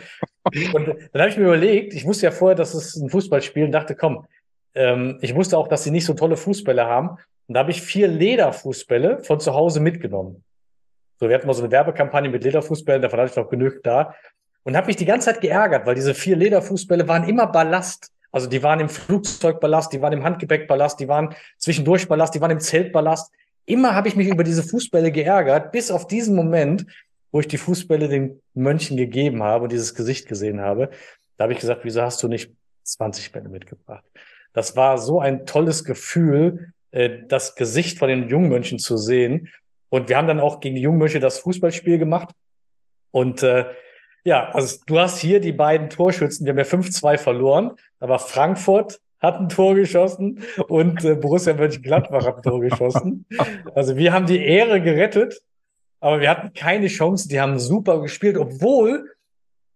Und dann habe ich mir überlegt, ich wusste ja vorher, dass es ein Fußballspiel und dachte, komm, ähm, ich wusste auch, dass sie nicht so tolle Fußbälle haben. Und da habe ich vier Lederfußbälle von zu Hause mitgenommen. So, wir hatten mal so eine Werbekampagne mit Lederfußbällen, davon hatte ich noch genug da. Und habe mich die ganze Zeit geärgert, weil diese vier Lederfußbälle waren immer Ballast. Also die waren im Flugzeugballast, die waren im Handgepäckballast, die waren zwischendurch Ballast, die waren im Zeltballast. Immer habe ich mich über diese Fußbälle geärgert, bis auf diesen Moment, wo ich die Fußbälle den Mönchen gegeben habe und dieses Gesicht gesehen habe. Da habe ich gesagt, wieso hast du nicht 20 Bälle mitgebracht? Das war so ein tolles Gefühl, äh, das Gesicht von den Jungmönchen zu sehen. Und wir haben dann auch gegen die Jungmönche das Fußballspiel gemacht. Und äh, ja, also du hast hier die beiden Torschützen, wir haben ja 5-2 verloren, aber Frankfurt hat ein Tor geschossen und äh, Borussia Mönchengladbach hat ein Tor geschossen. Also wir haben die Ehre gerettet, aber wir hatten keine Chance. Die haben super gespielt, obwohl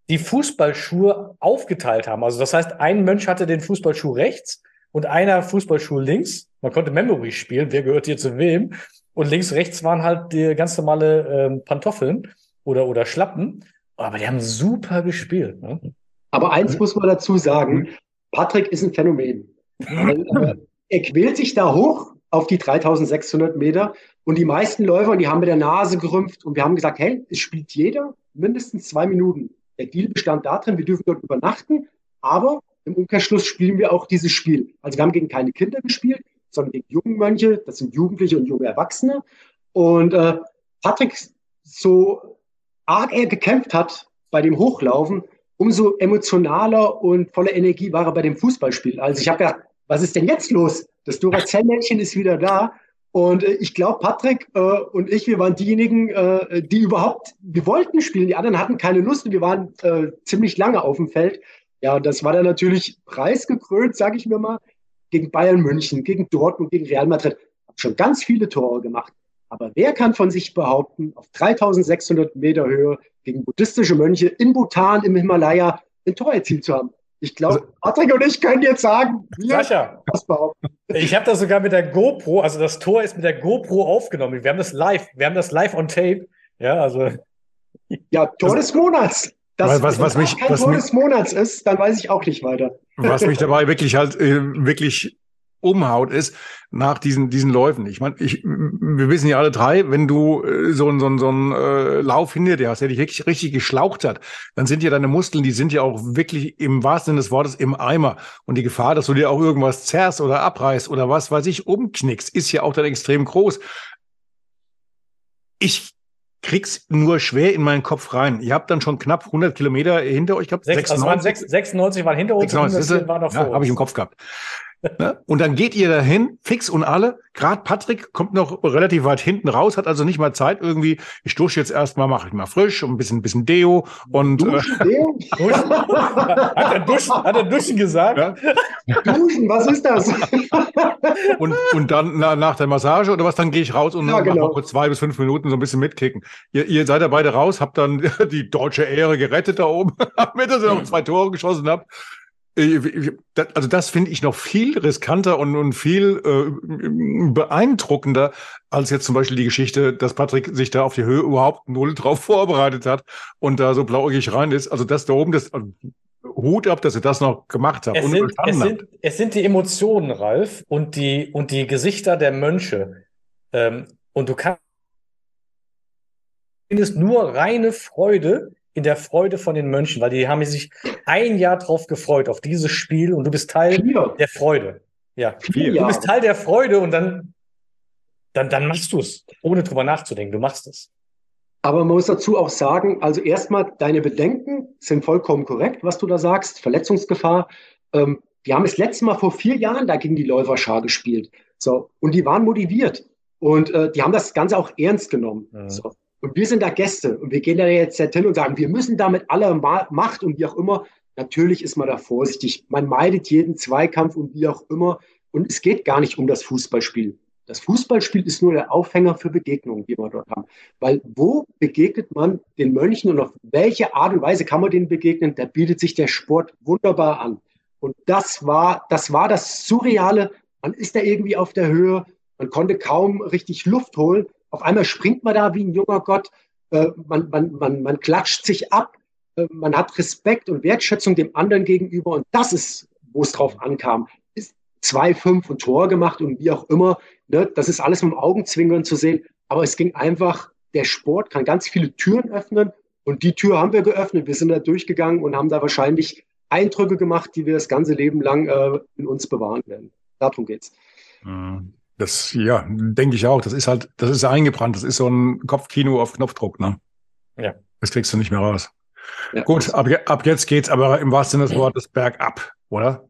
die Fußballschuhe aufgeteilt haben. Also das heißt, ein Mönch hatte den Fußballschuh rechts und einer Fußballschuh links. Man konnte Memory spielen, wer gehört hier zu wem. Und links, rechts waren halt die ganz normale ähm, Pantoffeln oder, oder Schlappen. Aber die haben super gespielt. Ne? Aber eins muss man dazu sagen, Patrick ist ein Phänomen. Äh, er quält sich da hoch auf die 3600 Meter und die meisten Läufer, die haben mit der Nase gerümpft und wir haben gesagt, hey, es spielt jeder mindestens zwei Minuten. Der Deal bestand darin, wir dürfen dort übernachten, aber im Umkehrschluss spielen wir auch dieses Spiel. Also wir haben gegen keine Kinder gespielt, sondern gegen junge Mönche, das sind Jugendliche und junge Erwachsene. Und äh, Patrick, so arg er gekämpft hat bei dem Hochlaufen, umso emotionaler und voller Energie war er bei dem Fußballspiel. Also ich habe gedacht, was ist denn jetzt los? Das Duracell-Männchen ist wieder da. Und äh, ich glaube, Patrick äh, und ich, wir waren diejenigen, äh, die überhaupt, wir wollten spielen. Die anderen hatten keine Lust und wir waren äh, ziemlich lange auf dem Feld. Ja, und das war dann natürlich preisgekrönt, sage ich mir mal, gegen Bayern München, gegen Dortmund, gegen Real Madrid. Hab schon ganz viele Tore gemacht. Aber wer kann von sich behaupten, auf 3600 Meter Höhe gegen buddhistische Mönche in Bhutan, im Himalaya, ein Tor erzielt zu haben? Ich glaube, also, Patrick und ich können jetzt sagen, wir Sascha, das behaupten. Ich habe das sogar mit der GoPro, also das Tor ist mit der GoPro aufgenommen. Wir haben das live, wir haben das live on tape. Ja, also. Ja, Tor des Monats. Das, was, was, mich, kein was Tor des Monats ist, dann weiß ich auch nicht weiter. Was mich dabei wirklich halt äh, wirklich umhaut, ist nach diesen, diesen Läufen. Ich meine, ich, wir wissen ja alle drei, wenn du äh, so einen so einen, so einen äh, Lauf hinter dir hast, der dich wirklich richtig geschlaucht hat, dann sind ja deine Muskeln, die sind ja auch wirklich im wahrsten Sinne des Wortes im Eimer. Und die Gefahr, dass du dir auch irgendwas zerrst oder abreißt oder was weiß ich, umknickst, ist ja auch dann extrem groß. Ich krieg's nur schwer in meinen Kopf rein. Ihr habt dann schon knapp 100 Kilometer hinter euch gehabt. 96, also waren 96 waren hinter uns, 96, waren noch vor ja, Habe ich im Kopf gehabt. Ne? Und dann geht ihr dahin, fix und alle. Gerade Patrick kommt noch relativ weit hinten raus, hat also nicht mal Zeit irgendwie. Ich dusche jetzt erstmal, mache ich mal frisch und ein bisschen, ein bisschen Deo und. Duschen, äh, Deo? hat, er Duschen, hat er Duschen gesagt? Ja? Duschen, was ist das? und, und dann na, nach der Massage oder was, dann gehe ich raus und ja, genau. mal kurz zwei bis fünf Minuten so ein bisschen mitkicken. Ihr, ihr seid ja beide raus, habt dann die deutsche Ehre gerettet da oben, damit ihr noch zwei Tore geschossen habt. Äh, also das finde ich noch viel riskanter und, und viel äh, beeindruckender als jetzt zum Beispiel die Geschichte, dass Patrick sich da auf die Höhe überhaupt null drauf vorbereitet hat und da so blauäugig rein ist. Also das da oben, das also Hut ab, dass ihr das noch gemacht habt. Es, sind, es, sind, es sind die Emotionen, Ralf, und die, und die Gesichter der Mönche. Ähm, und du kannst nur reine Freude in der Freude von den Mönchen, weil die haben sich ein Jahr drauf gefreut, auf dieses Spiel und du bist Teil Vier. der Freude. Ja, Vier du bist Teil der Freude und dann, dann, dann machst du es, ohne drüber nachzudenken. Du machst es. Aber man muss dazu auch sagen, also erstmal, deine Bedenken sind vollkommen korrekt, was du da sagst, Verletzungsgefahr. Ähm, die haben es letztes Mal vor vier Jahren da gegen die Läuferschar gespielt. So, und die waren motiviert. Und äh, die haben das Ganze auch ernst genommen. Mhm. So. Und wir sind da Gäste und wir gehen da jetzt hin und sagen, wir müssen da mit aller Macht und wie auch immer. Natürlich ist man da vorsichtig. Man meidet jeden Zweikampf und wie auch immer. Und es geht gar nicht um das Fußballspiel. Das Fußballspiel ist nur der Aufhänger für Begegnungen, die wir dort haben. Weil wo begegnet man den Mönchen und auf welche Art und Weise kann man denen begegnen? Da bietet sich der Sport wunderbar an. Und das war, das war das Surreale. Man ist da irgendwie auf der Höhe. Man konnte kaum richtig Luft holen. Auf einmal springt man da wie ein junger Gott. Äh, man, man, man, man klatscht sich ab. Äh, man hat Respekt und Wertschätzung dem anderen gegenüber. Und das ist, wo es drauf ankam. Ist zwei, fünf und Tor gemacht und wie auch immer. Ne? Das ist alles mit dem Augenzwinkern zu sehen. Aber es ging einfach, der Sport kann ganz viele Türen öffnen. Und die Tür haben wir geöffnet. Wir sind da durchgegangen und haben da wahrscheinlich Eindrücke gemacht, die wir das ganze Leben lang äh, in uns bewahren werden. Darum geht's. Mhm. Das, ja, denke ich auch. Das ist halt, das ist eingebrannt. Das ist so ein Kopfkino auf Knopfdruck, ne? Ja. Das kriegst du nicht mehr raus. Ja, Gut, ab, ab jetzt geht's aber im wahrsten Sinne des Wortes bergab, oder?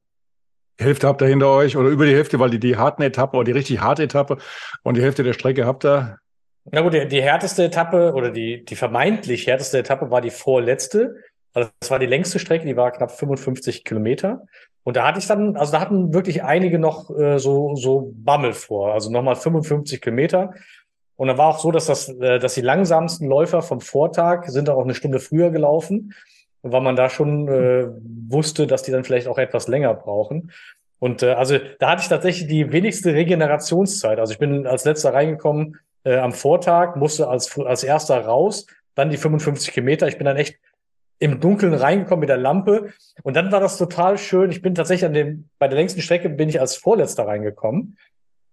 Die Hälfte habt ihr hinter euch oder über die Hälfte, weil die die harten Etappe oder die richtig harte Etappe und die Hälfte der Strecke habt ihr. Na gut, die, die härteste Etappe oder die, die vermeintlich härteste Etappe war die vorletzte. Also das war die längste Strecke, die war knapp 55 Kilometer. Und da hatte ich dann, also da hatten wirklich einige noch äh, so, so Bammel vor, also nochmal 55 Kilometer. Und dann war auch so, dass das, äh, dass die langsamsten Läufer vom Vortag sind auch eine Stunde früher gelaufen. weil man da schon äh, wusste, dass die dann vielleicht auch etwas länger brauchen. Und äh, also da hatte ich tatsächlich die wenigste Regenerationszeit. Also ich bin als letzter reingekommen äh, am Vortag, musste als, als erster raus, dann die 55 Kilometer. Ich bin dann echt im Dunkeln reingekommen mit der Lampe. Und dann war das total schön. Ich bin tatsächlich an dem, bei der längsten Strecke bin ich als Vorletzter reingekommen.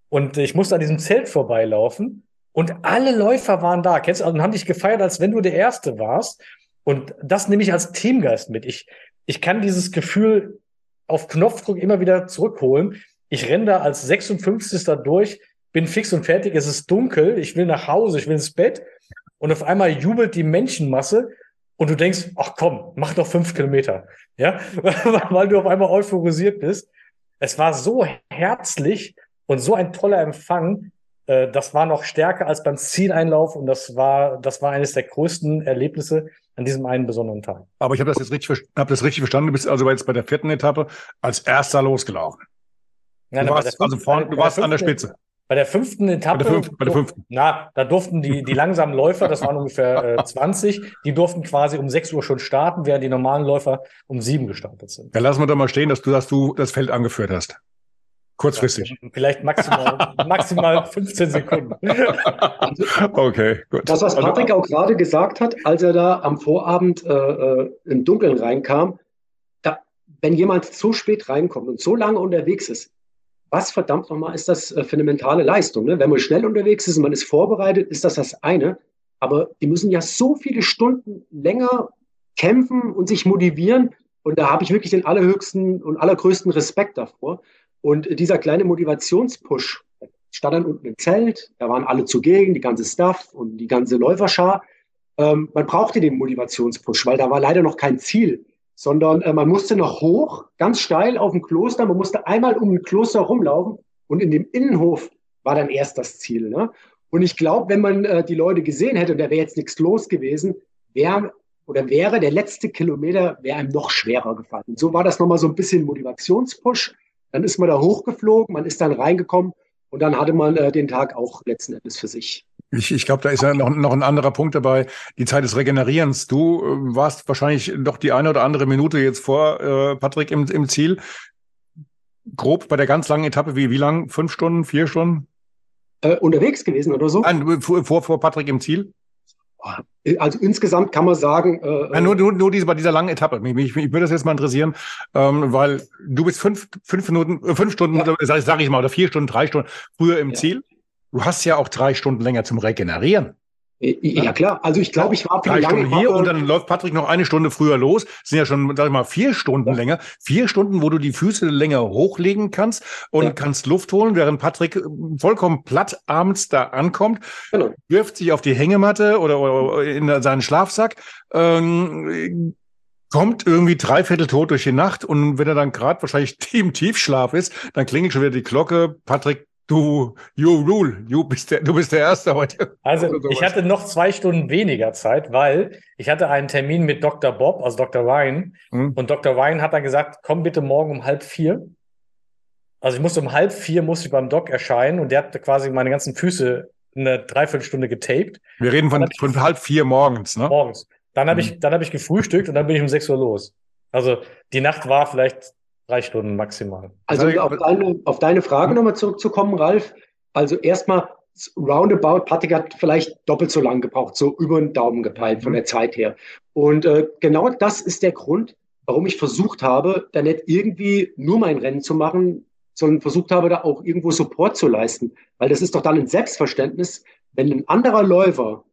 Und ich musste an diesem Zelt vorbeilaufen. Und alle Läufer waren da. Kennst du, also, und haben dich gefeiert, als wenn du der Erste warst. Und das nehme ich als Teamgeist mit. Ich, ich kann dieses Gefühl auf Knopfdruck immer wieder zurückholen. Ich renne da als 56. durch, bin fix und fertig, es ist dunkel, ich will nach Hause, ich will ins Bett und auf einmal jubelt die Menschenmasse und du denkst, ach komm, mach doch fünf Kilometer, ja, weil du auf einmal euphorisiert bist. Es war so herzlich und so ein toller Empfang, äh, das war noch stärker als beim Zieleinlauf und das war, das war eines der größten Erlebnisse an diesem einen besonderen Tag. Aber ich habe das jetzt richtig, hab das richtig verstanden. Du bist also jetzt bei der vierten Etappe als erster losgelaufen. Nein, du warst, also vorne, du warst an der Spitze. Bei der fünften Etappe, bei der fünften, bei der fünften. na, da durften die, die langsamen Läufer, das waren ungefähr äh, 20, die durften quasi um 6 Uhr schon starten, während die normalen Läufer um 7 gestartet sind. Ja, lassen wir doch mal stehen, dass du, dass du das Feld angeführt hast. Kurzfristig. Ja, vielleicht maximal, maximal 15 Sekunden. okay, gut. Das, was also, Patrick auch gerade gesagt hat, als er da am Vorabend äh, äh, im Dunkeln reinkam, da, wenn jemand so spät reinkommt und so lange unterwegs ist, was verdammt nochmal ist das äh, für eine mentale Leistung? Ne? Wenn man schnell unterwegs ist und man ist vorbereitet, ist das das eine. Aber die müssen ja so viele Stunden länger kämpfen und sich motivieren. Und da habe ich wirklich den allerhöchsten und allergrößten Respekt davor. Und dieser kleine Motivationspush, stand dann unten im Zelt, da waren alle zugegen, die ganze Staff und die ganze Läuferschar. Ähm, man brauchte den Motivationspush, weil da war leider noch kein Ziel, sondern äh, man musste noch hoch, ganz steil auf dem Kloster, man musste einmal um ein Kloster rumlaufen und in dem Innenhof war dann erst das Ziel. Ne? Und ich glaube, wenn man äh, die Leute gesehen hätte und da wäre jetzt nichts los gewesen, wäre oder wäre der letzte Kilometer wäre einem noch schwerer gefallen. So war das nochmal so ein bisschen Motivationspush. Dann ist man da hochgeflogen, man ist dann reingekommen und dann hatte man äh, den Tag auch letzten Endes für sich. Ich, ich glaube, da ist ja noch, noch ein anderer Punkt dabei, die Zeit des Regenerierens. Du äh, warst wahrscheinlich doch die eine oder andere Minute jetzt vor äh, Patrick im, im Ziel. Grob bei der ganz langen Etappe, wie, wie lang? Fünf Stunden, vier Stunden? Äh, unterwegs gewesen oder so? Nein, vor, vor Patrick im Ziel? Also insgesamt kann man sagen. Äh, ja, nur, nur, nur diese, bei dieser langen Etappe. Mich, mich, mich würde das jetzt mal interessieren, ähm, weil du bist fünf, fünf Minuten, äh, fünf Stunden, ja. sag, sag ich mal, oder vier Stunden, drei Stunden früher im ja. Ziel. Du hast ja auch drei Stunden länger zum Regenerieren. Ja, klar. Also ich glaube, ich war Drei Stunden hier und dann läuft Patrick noch eine Stunde früher los. Das sind ja schon, sag ich mal, vier Stunden ja. länger. Vier Stunden, wo du die Füße länger hochlegen kannst und ja. kannst Luft holen, während Patrick vollkommen platt abends da ankommt, genau. wirft sich auf die Hängematte oder, oder in seinen Schlafsack, ähm, kommt irgendwie dreiviertel tot durch die Nacht und wenn er dann gerade wahrscheinlich im Tiefschlaf ist, dann klingelt schon wieder die Glocke. Patrick Du, you rule, du bist der, du bist der Erste heute. Also ich hatte noch zwei Stunden weniger Zeit, weil ich hatte einen Termin mit Dr. Bob, also Dr. Ryan. Mhm. Und Dr. Ryan hat dann gesagt, komm bitte morgen um halb vier. Also ich musste um halb vier musste ich beim Doc erscheinen und der hat quasi meine ganzen Füße eine Dreiviertelstunde getaped. Wir reden von, von halb vier morgens, ne? Morgens. Dann habe mhm. ich, dann habe ich gefrühstückt und dann bin ich um sechs Uhr los. Also die Nacht war vielleicht Drei Stunden maximal. Also um auf deine, auf deine Frage nochmal zurückzukommen, Ralf. Also erstmal roundabout, Patrick hat vielleicht doppelt so lang gebraucht, so über den Daumen gepeilt von mhm. der Zeit her. Und äh, genau das ist der Grund, warum ich versucht habe, da nicht irgendwie nur mein Rennen zu machen, sondern versucht habe, da auch irgendwo Support zu leisten. Weil das ist doch dann ein Selbstverständnis, wenn ein anderer Läufer,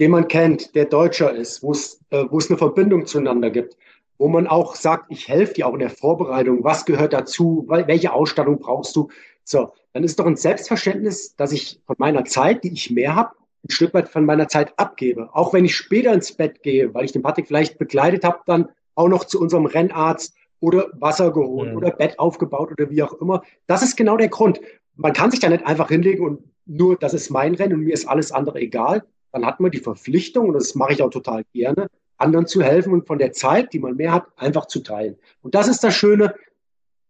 den man kennt, der Deutscher ist, wo es äh, wo es eine Verbindung zueinander gibt, wo man auch sagt, ich helfe dir auch in der Vorbereitung, was gehört dazu, welche Ausstattung brauchst du. So, dann ist doch ein Selbstverständnis, dass ich von meiner Zeit, die ich mehr habe, ein Stück weit von meiner Zeit abgebe. Auch wenn ich später ins Bett gehe, weil ich den Patrick vielleicht begleitet habe, dann auch noch zu unserem Rennarzt oder Wasser geholt mhm. oder Bett aufgebaut oder wie auch immer. Das ist genau der Grund. Man kann sich da nicht einfach hinlegen und nur, das ist mein Rennen und mir ist alles andere egal. Dann hat man die Verpflichtung, und das mache ich auch total gerne, anderen zu helfen und von der Zeit, die man mehr hat, einfach zu teilen. Und das ist das Schöne.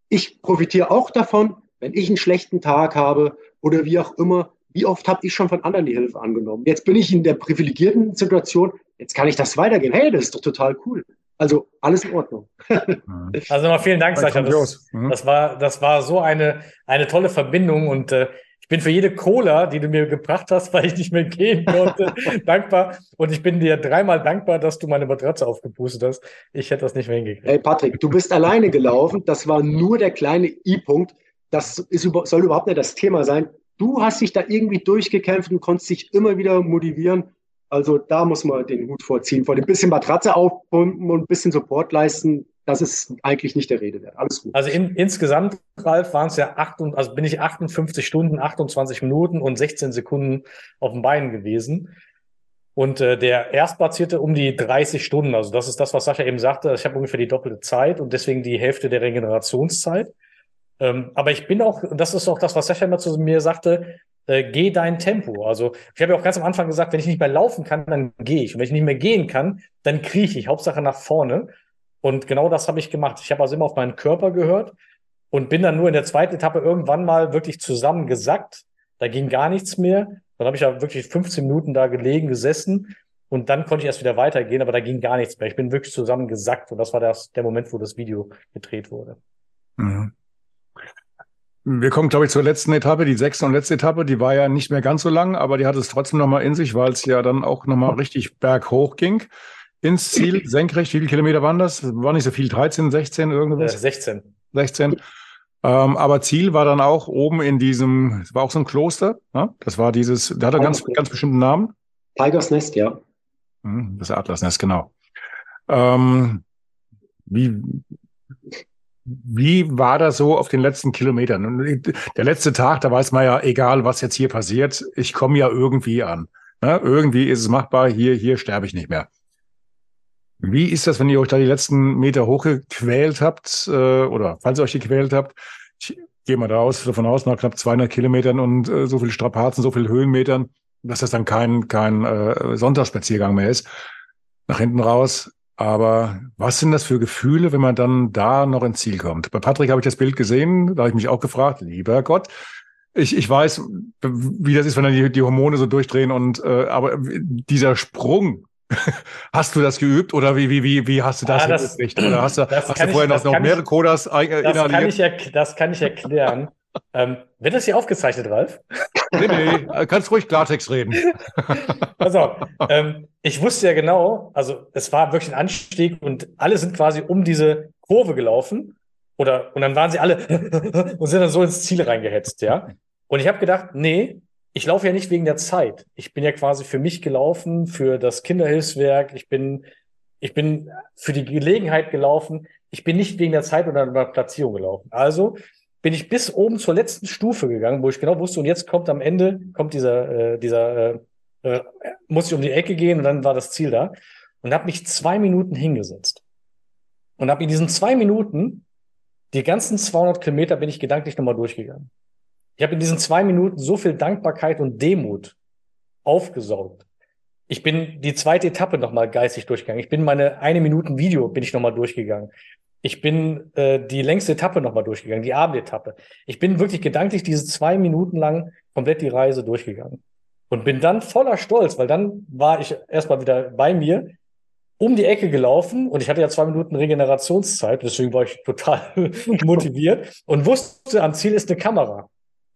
Ich profitiere auch davon, wenn ich einen schlechten Tag habe oder wie auch immer. Wie oft habe ich schon von anderen die Hilfe angenommen? Jetzt bin ich in der privilegierten Situation, jetzt kann ich das weitergeben. Hey, das ist doch total cool. Also alles in Ordnung. also nochmal vielen Dank, Sascha. Das, mhm. das, war, das war so eine, eine tolle Verbindung und äh, ich bin für jede Cola, die du mir gebracht hast, weil ich nicht mehr gehen konnte, dankbar. Und ich bin dir dreimal dankbar, dass du meine Matratze aufgepustet hast. Ich hätte das nicht mehr hingekriegt. Hey Patrick, du bist alleine gelaufen. Das war nur der kleine I-Punkt. Das ist, soll überhaupt nicht das Thema sein. Du hast dich da irgendwie durchgekämpft und konntest dich immer wieder motivieren. Also da muss man den Hut vorziehen. Von ein bisschen Matratze aufpumpen und ein bisschen Support leisten, das ist eigentlich nicht der Rede wert. Alles gut. Also in, insgesamt, Ralf, waren es ja acht und, also bin ich 58 Stunden, 28 Minuten und 16 Sekunden auf dem Bein gewesen. Und äh, der Erstplatzierte um die 30 Stunden. Also das ist das, was Sascha eben sagte. Ich habe ungefähr die doppelte Zeit und deswegen die Hälfte der Regenerationszeit. Ähm, aber ich bin auch, das ist auch das, was Sascha immer zu mir sagte, äh, geh dein Tempo. Also ich habe ja auch ganz am Anfang gesagt, wenn ich nicht mehr laufen kann, dann gehe ich. Und wenn ich nicht mehr gehen kann, dann krieche ich. Hauptsache nach vorne. Und genau das habe ich gemacht. Ich habe also immer auf meinen Körper gehört und bin dann nur in der zweiten Etappe irgendwann mal wirklich zusammengesackt. Da ging gar nichts mehr. Dann habe ich ja wirklich 15 Minuten da gelegen, gesessen und dann konnte ich erst wieder weitergehen, aber da ging gar nichts mehr. Ich bin wirklich zusammengesackt und das war das, der Moment, wo das Video gedreht wurde. Mhm. Wir kommen, glaube ich, zur letzten Etappe, die sechste und letzte Etappe. Die war ja nicht mehr ganz so lang, aber die hat es trotzdem nochmal in sich, weil es ja dann auch nochmal richtig berghoch ging. Ins Ziel, senkrecht, wie viele Kilometer waren das? War nicht so viel, 13, 16, irgendwas? Äh, 16. 16. Ähm, aber Ziel war dann auch oben in diesem, es war auch so ein Kloster, ne? das war dieses, der hatte ganz, ganz bestimmten Namen. Tigers Nest, ja. Hm, das Atlasnest, genau. Ähm, wie, wie war das so auf den letzten Kilometern? Der letzte Tag, da weiß man ja, egal was jetzt hier passiert, ich komme ja irgendwie an. Ne? Irgendwie ist es machbar, hier, hier sterbe ich nicht mehr. Wie ist das, wenn ihr euch da die letzten Meter hochgequält habt, äh, oder falls ihr euch gequält habt? Ich gehe mal da aus, davon aus, nach knapp 200 Kilometern und äh, so viel Strapazen, so viel Höhenmetern, dass das dann kein, kein äh, Sonntagsspaziergang mehr ist. Nach hinten raus. Aber was sind das für Gefühle, wenn man dann da noch ins Ziel kommt? Bei Patrick habe ich das Bild gesehen, da habe ich mich auch gefragt, lieber Gott, ich, ich weiß, wie das ist, wenn dann die, die Hormone so durchdrehen und äh, aber dieser Sprung, hast du das geübt oder wie, wie, wie, wie hast du das, ah, das? Oder hast du, hast du vorher ich, noch, noch mehrere Codas äh, das kann, ich, das kann ich erklären. Ähm, wird das hier aufgezeichnet, Ralf? nee, nee, kannst ruhig Klartext reden. also, ähm, ich wusste ja genau, also es war wirklich ein Anstieg und alle sind quasi um diese Kurve gelaufen oder und dann waren sie alle und sind dann so ins Ziel reingehetzt, ja. Und ich habe gedacht, nee, ich laufe ja nicht wegen der Zeit. Ich bin ja quasi für mich gelaufen, für das Kinderhilfswerk. Ich bin, ich bin für die Gelegenheit gelaufen. Ich bin nicht wegen der Zeit oder einer Platzierung gelaufen. Also bin ich bis oben zur letzten Stufe gegangen, wo ich genau wusste, und jetzt kommt am Ende, kommt dieser, äh, dieser, äh, äh, muss ich um die Ecke gehen und dann war das Ziel da. Und habe mich zwei Minuten hingesetzt. Und habe in diesen zwei Minuten, die ganzen 200 Kilometer bin ich gedanklich nochmal durchgegangen. Ich habe in diesen zwei Minuten so viel Dankbarkeit und Demut aufgesaugt. Ich bin die zweite Etappe nochmal geistig durchgegangen. Ich bin meine eine Minuten Video bin ich nochmal durchgegangen. Ich bin äh, die längste Etappe nochmal durchgegangen, die Abendetappe. Ich bin wirklich gedanklich diese zwei Minuten lang komplett die Reise durchgegangen. Und bin dann voller Stolz, weil dann war ich erstmal wieder bei mir, um die Ecke gelaufen und ich hatte ja zwei Minuten Regenerationszeit, deswegen war ich total motiviert und wusste, am Ziel ist eine Kamera.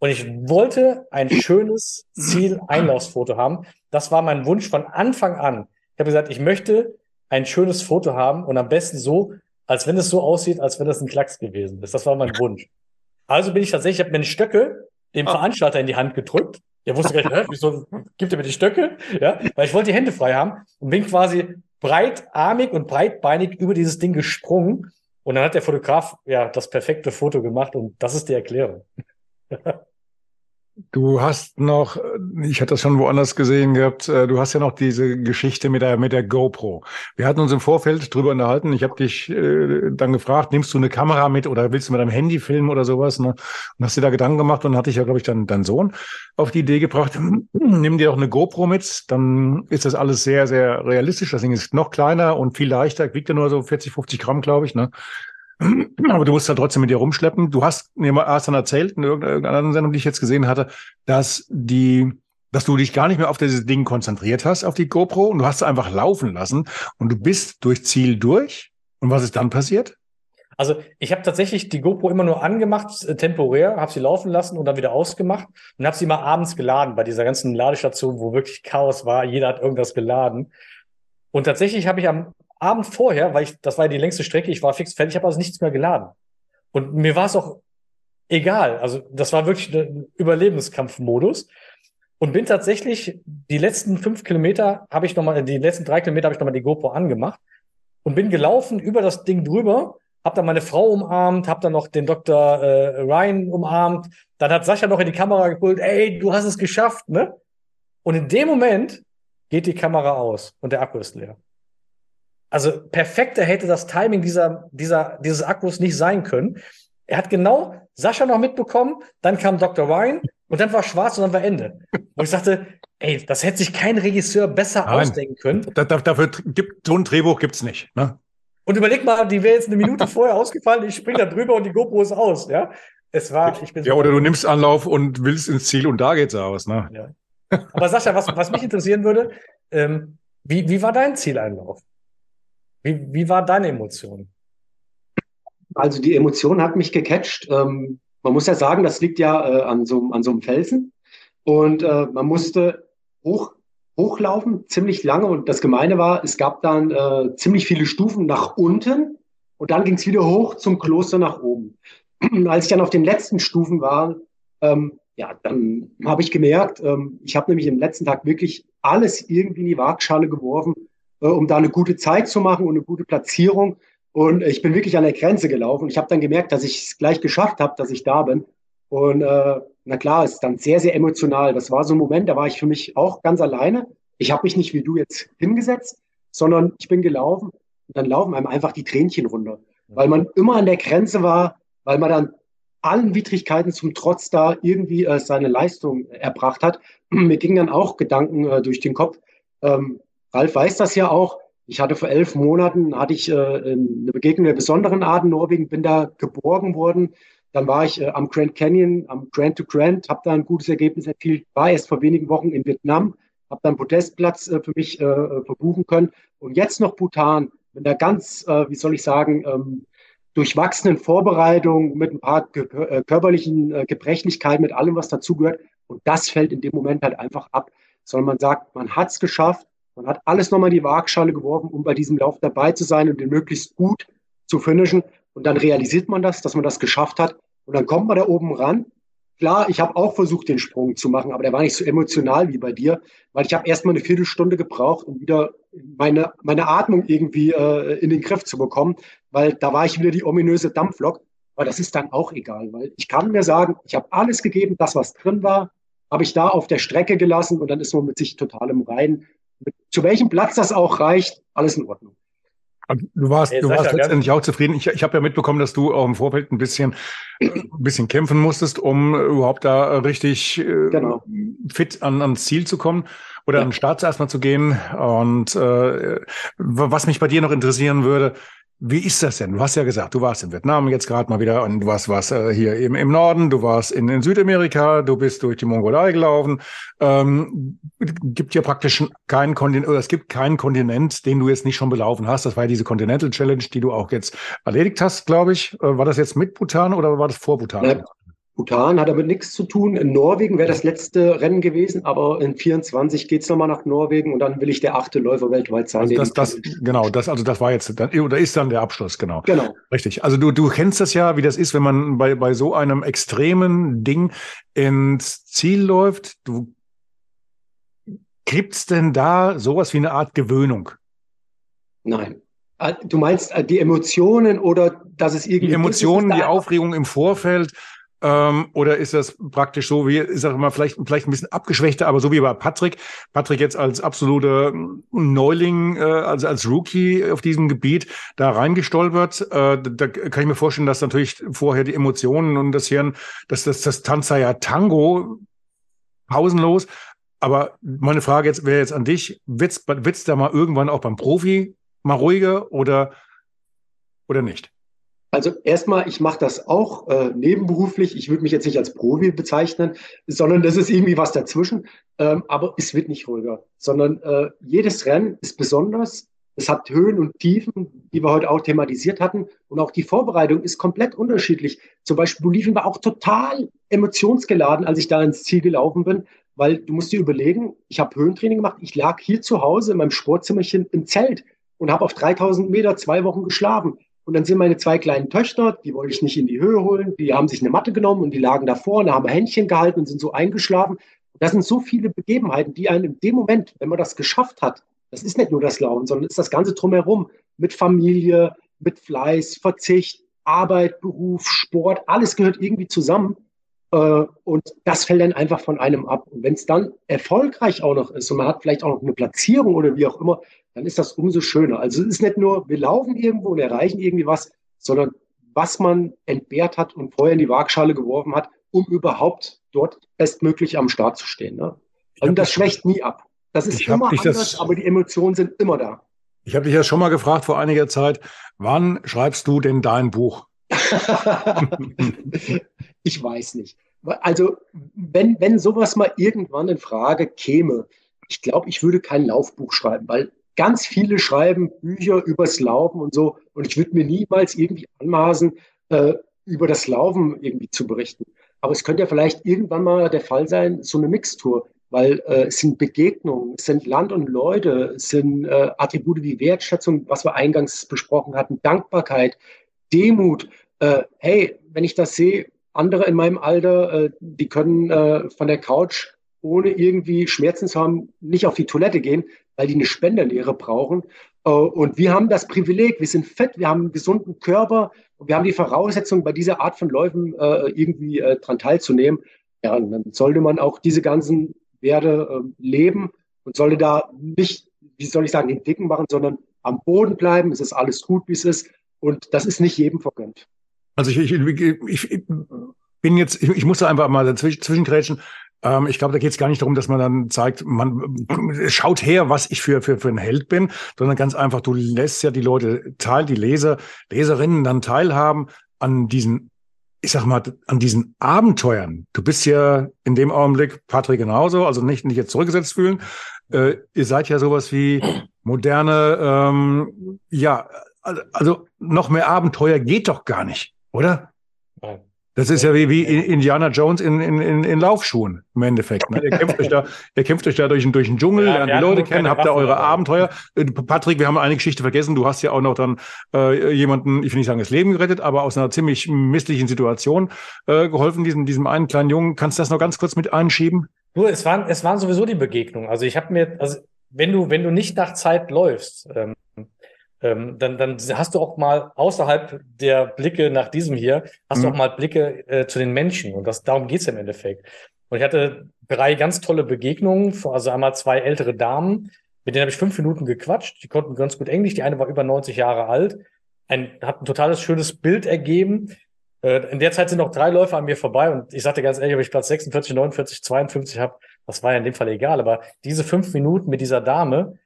Und ich wollte ein schönes Ziel-Einlaufsfoto haben. Das war mein Wunsch von Anfang an. Ich habe gesagt, ich möchte ein schönes Foto haben und am besten so, als wenn es so aussieht, als wenn das ein Klacks gewesen ist. Das war mein Wunsch. Also bin ich tatsächlich, ich habe mir eine Stöcke dem ah. Veranstalter in die Hand gedrückt. Der wusste gar nicht, wieso gibt er mir die Stöcke? Ja, weil ich wollte die Hände frei haben und bin quasi breitarmig und breitbeinig über dieses Ding gesprungen. Und dann hat der Fotograf ja das perfekte Foto gemacht und das ist die Erklärung. Du hast noch, ich hatte das schon woanders gesehen gehabt, äh, du hast ja noch diese Geschichte mit der, mit der GoPro. Wir hatten uns im Vorfeld drüber unterhalten. Ich habe dich äh, dann gefragt, nimmst du eine Kamera mit oder willst du mit deinem Handy filmen oder sowas? Ne? Und hast dir da Gedanken gemacht und hatte ich ja, glaube ich, dann deinen Sohn auf die Idee gebracht, nimm dir auch eine GoPro mit, dann ist das alles sehr, sehr realistisch. Das Ding ist noch kleiner und viel leichter, wiegt ja nur so 40, 50 Gramm, glaube ich. Ne? Aber du musst da trotzdem mit dir rumschleppen. Du hast mir mal erst dann erzählt, in irgendeiner anderen Sendung, die ich jetzt gesehen hatte, dass die, dass du dich gar nicht mehr auf dieses Ding konzentriert hast, auf die GoPro, und du hast es einfach laufen lassen und du bist durch Ziel durch Und was ist dann passiert? Also ich habe tatsächlich die GoPro immer nur angemacht, äh, temporär, habe sie laufen lassen und dann wieder ausgemacht und habe sie mal abends geladen bei dieser ganzen Ladestation, wo wirklich Chaos war. Jeder hat irgendwas geladen. Und tatsächlich habe ich am Abend vorher, weil ich, das war ja die längste Strecke, ich war fix fertig, habe also nichts mehr geladen. Und mir war es auch egal. Also das war wirklich ein Überlebenskampfmodus. Und bin tatsächlich die letzten fünf Kilometer habe ich nochmal, die letzten drei Kilometer habe ich nochmal die GoPro angemacht und bin gelaufen über das Ding drüber hab dann meine Frau umarmt, hab dann noch den Dr. Äh, Ryan umarmt. Dann hat Sascha noch in die Kamera geholt, ey, du hast es geschafft, ne? Und in dem Moment geht die Kamera aus und der Akku ist leer. Also perfekter hätte das Timing dieser, dieser, dieses Akkus nicht sein können. Er hat genau Sascha noch mitbekommen, dann kam Dr. Ryan und dann war schwarz und dann war Ende. Wo ich sagte, ey, das hätte sich kein Regisseur besser Nein, ausdenken können. Da, dafür gibt so ein Drehbuch gibt's nicht. Ne? Und überleg mal, die wäre jetzt eine Minute vorher ausgefallen, ich springe da drüber und die GoPro ist aus, ja. Es war, ich bin Ja, oder du nimmst Anlauf und willst ins Ziel und da geht's aus, ne? Ja. Aber Sascha, was, was mich interessieren würde, ähm, wie, wie war dein Zieleinlauf? Wie, wie war deine Emotion? Also die Emotion hat mich gecatcht. Ähm, man muss ja sagen, das liegt ja äh, an, so, an so einem Felsen. Und äh, man musste hoch hochlaufen, ziemlich lange. Und das Gemeine war, es gab dann äh, ziemlich viele Stufen nach unten und dann ging es wieder hoch zum Kloster nach oben. Als ich dann auf den letzten Stufen war, ähm, ja, dann habe ich gemerkt, ähm, ich habe nämlich im letzten Tag wirklich alles irgendwie in die Waagschale geworfen, äh, um da eine gute Zeit zu machen und eine gute Platzierung. Und ich bin wirklich an der Grenze gelaufen. Ich habe dann gemerkt, dass ich es gleich geschafft habe, dass ich da bin. Und äh, na klar, ist dann sehr, sehr emotional. Das war so ein Moment, da war ich für mich auch ganz alleine. Ich habe mich nicht wie du jetzt hingesetzt, sondern ich bin gelaufen und dann laufen einem einfach die Tränchen runter, weil man immer an der Grenze war, weil man dann allen Widrigkeiten zum Trotz da irgendwie äh, seine Leistung erbracht hat. Mir gingen dann auch Gedanken äh, durch den Kopf. Ähm, Ralf weiß das ja auch. Ich hatte vor elf Monaten hatte ich äh, eine Begegnung der besonderen Art in Norwegen, bin da geborgen worden dann war ich äh, am Grand Canyon, am Grand to Grand, habe da ein gutes Ergebnis erzielt, war erst vor wenigen Wochen in Vietnam, habe dann Podestplatz äh, für mich äh, äh, verbuchen können. Und jetzt noch Bhutan, mit einer ganz, äh, wie soll ich sagen, ähm, durchwachsenen Vorbereitung, mit ein paar äh, körperlichen äh, Gebrechlichkeiten, mit allem, was dazugehört. Und das fällt in dem Moment halt einfach ab. Sondern man sagt, man hat es geschafft, man hat alles nochmal in die Waagschale geworfen, um bei diesem Lauf dabei zu sein und den möglichst gut zu finishen. Und dann realisiert man das, dass man das geschafft hat. Und dann kommt man da oben ran. Klar, ich habe auch versucht, den Sprung zu machen, aber der war nicht so emotional wie bei dir, weil ich habe erstmal eine Viertelstunde gebraucht, um wieder meine, meine Atmung irgendwie äh, in den Griff zu bekommen, weil da war ich wieder die ominöse Dampflok. Aber das ist dann auch egal, weil ich kann mir sagen, ich habe alles gegeben, das, was drin war, habe ich da auf der Strecke gelassen und dann ist man mit sich total im Reinen. Zu welchem Platz das auch reicht, alles in Ordnung. Du warst, du warst letztendlich auch zufrieden. Ich, ich habe ja mitbekommen, dass du auch im Vorfeld ein bisschen, ein bisschen kämpfen musstest, um überhaupt da richtig äh, genau. fit an, ans Ziel zu kommen oder ja. an den Start erstmal zu gehen. Und äh, was mich bei dir noch interessieren würde, wie ist das denn? Du hast ja gesagt, du warst in Vietnam jetzt gerade mal wieder und du warst, warst äh, hier eben im Norden, du warst in, in Südamerika, du bist durch die Mongolei gelaufen. Ähm, gibt ja praktisch keinen Kontinent, oder es gibt keinen Kontinent, den du jetzt nicht schon belaufen hast. Das war ja diese Continental Challenge, die du auch jetzt erledigt hast, glaube ich. Äh, war das jetzt mit Bhutan oder war das vor Bhutan? Ja, Bhutan hat damit nichts zu tun. In Norwegen wäre das letzte Rennen gewesen, aber in 24 geht's nochmal nach Norwegen und dann will ich der achte Läufer weltweit sein. Also das, das, genau, das, also das war jetzt, oder ist dann der Abschluss, genau. Genau. Richtig. Also du, du kennst das ja, wie das ist, wenn man bei, bei so einem extremen Ding ins Ziel läuft. Du gibt's denn da sowas wie eine Art Gewöhnung? Nein. Ah, du meinst äh, die Emotionen oder dass es irgendwie. Die Emotionen, die Aufregung im Vorfeld, ähm, oder ist das praktisch so wie, ich sage mal, vielleicht, vielleicht ein bisschen abgeschwächter, aber so wie bei Patrick. Patrick jetzt als absoluter Neuling, äh, also als Rookie auf diesem Gebiet da reingestolpert. Äh, da kann ich mir vorstellen, dass natürlich vorher die Emotionen und das Hirn, dass das, das Tanza ja Tango pausenlos. Aber meine Frage jetzt wäre jetzt an dich, wird's, wird's da mal irgendwann auch beim Profi mal ruhiger oder, oder nicht? Also erstmal, ich mache das auch äh, nebenberuflich. Ich würde mich jetzt nicht als Profi bezeichnen, sondern das ist irgendwie was dazwischen. Ähm, aber es wird nicht ruhiger, sondern äh, jedes Rennen ist besonders. Es hat Höhen und Tiefen, die wir heute auch thematisiert hatten. Und auch die Vorbereitung ist komplett unterschiedlich. Zum Beispiel Bolivien war auch total emotionsgeladen, als ich da ins Ziel gelaufen bin, weil du musst dir überlegen, ich habe Höhentraining gemacht. Ich lag hier zu Hause in meinem Sportzimmerchen im Zelt und habe auf 3000 Meter zwei Wochen geschlafen. Und dann sind meine zwei kleinen Töchter, die wollte ich nicht in die Höhe holen, die haben sich eine Matte genommen und die lagen davor und haben Händchen gehalten und sind so eingeschlafen. Das sind so viele Begebenheiten, die einen in dem Moment, wenn man das geschafft hat, das ist nicht nur das Laufen, sondern ist das Ganze drumherum mit Familie, mit Fleiß, Verzicht, Arbeit, Beruf, Sport, alles gehört irgendwie zusammen. Äh, und das fällt dann einfach von einem ab. Und wenn es dann erfolgreich auch noch ist und man hat vielleicht auch noch eine Platzierung oder wie auch immer, dann ist das umso schöner. Also es ist nicht nur, wir laufen irgendwo und erreichen irgendwie was, sondern was man entbehrt hat und vorher in die Waagschale geworfen hat, um überhaupt dort bestmöglich am Start zu stehen. Ne? Und das schwächt nie ab. Das ist immer anders, das, aber die Emotionen sind immer da. Ich habe dich ja schon mal gefragt vor einiger Zeit, wann schreibst du denn dein Buch? ich weiß nicht. Also, wenn, wenn sowas mal irgendwann in Frage käme, ich glaube, ich würde kein Laufbuch schreiben, weil ganz viele schreiben Bücher übers Laufen und so. Und ich würde mir niemals irgendwie anmaßen, äh, über das Laufen irgendwie zu berichten. Aber es könnte ja vielleicht irgendwann mal der Fall sein, so eine Mixtur, weil äh, es sind Begegnungen, es sind Land und Leute, es sind äh, Attribute wie Wertschätzung, was wir eingangs besprochen hatten, Dankbarkeit, Demut. Äh, hey, wenn ich das sehe, andere in meinem Alter, äh, die können äh, von der Couch ohne irgendwie Schmerzen zu haben, nicht auf die Toilette gehen, weil die eine Spenderlehre brauchen. Äh, und wir haben das Privileg, wir sind fett, wir haben einen gesunden Körper und wir haben die Voraussetzung, bei dieser Art von Läufen äh, irgendwie äh, dran teilzunehmen. Ja, dann sollte man auch diese ganzen Werte leben und sollte da nicht, wie soll ich sagen, den Dicken machen, sondern am Boden bleiben. Es ist alles gut, wie es ist. Und das ist nicht jedem vergönnt. Also ich, ich, ich, bin jetzt, ich, ich muss da einfach mal dazwischen zwischengrätschen. Ähm, ich glaube, da geht es gar nicht darum, dass man dann zeigt, man schaut her, was ich für, für, für ein Held bin, sondern ganz einfach, du lässt ja die Leute teil, die Leser, Leserinnen dann teilhaben an diesen, ich sag mal, an diesen Abenteuern. Du bist ja in dem Augenblick, Patrick genauso, also nicht, nicht jetzt zurückgesetzt fühlen. Äh, ihr seid ja sowas wie moderne, ähm, ja, also noch mehr Abenteuer geht doch gar nicht, oder? Nein. Das ist ja wie, wie Indiana Jones in, in, in, in Laufschuhen im Endeffekt. Ne? Ihr, kämpft euch da, ihr kämpft euch da durch, durch den Dschungel, ja, lernt die Leute kennen, habt da eure Abenteuer. Äh, Patrick, wir haben eine Geschichte vergessen. Du hast ja auch noch dann äh, jemanden, ich will nicht sagen, das Leben gerettet, aber aus einer ziemlich misslichen Situation äh, geholfen, diesem, diesem einen kleinen Jungen. Kannst du das noch ganz kurz mit einschieben? Nur, es waren, es waren sowieso die Begegnungen. Also ich habe mir, also wenn du, wenn du nicht nach Zeit läufst, ähm, ähm, dann, dann hast du auch mal außerhalb der Blicke nach diesem hier, hast mhm. du auch mal Blicke äh, zu den Menschen. Und das, darum geht's im Endeffekt. Und ich hatte drei ganz tolle Begegnungen, also einmal zwei ältere Damen, mit denen habe ich fünf Minuten gequatscht. Die konnten ganz gut Englisch. Die eine war über 90 Jahre alt. Ein, hat ein totales schönes Bild ergeben. Äh, in der Zeit sind noch drei Läufer an mir vorbei und ich sagte ganz ehrlich, ob ich Platz 46, 49, 52 habe, das war ja in dem Fall egal. Aber diese fünf Minuten mit dieser Dame,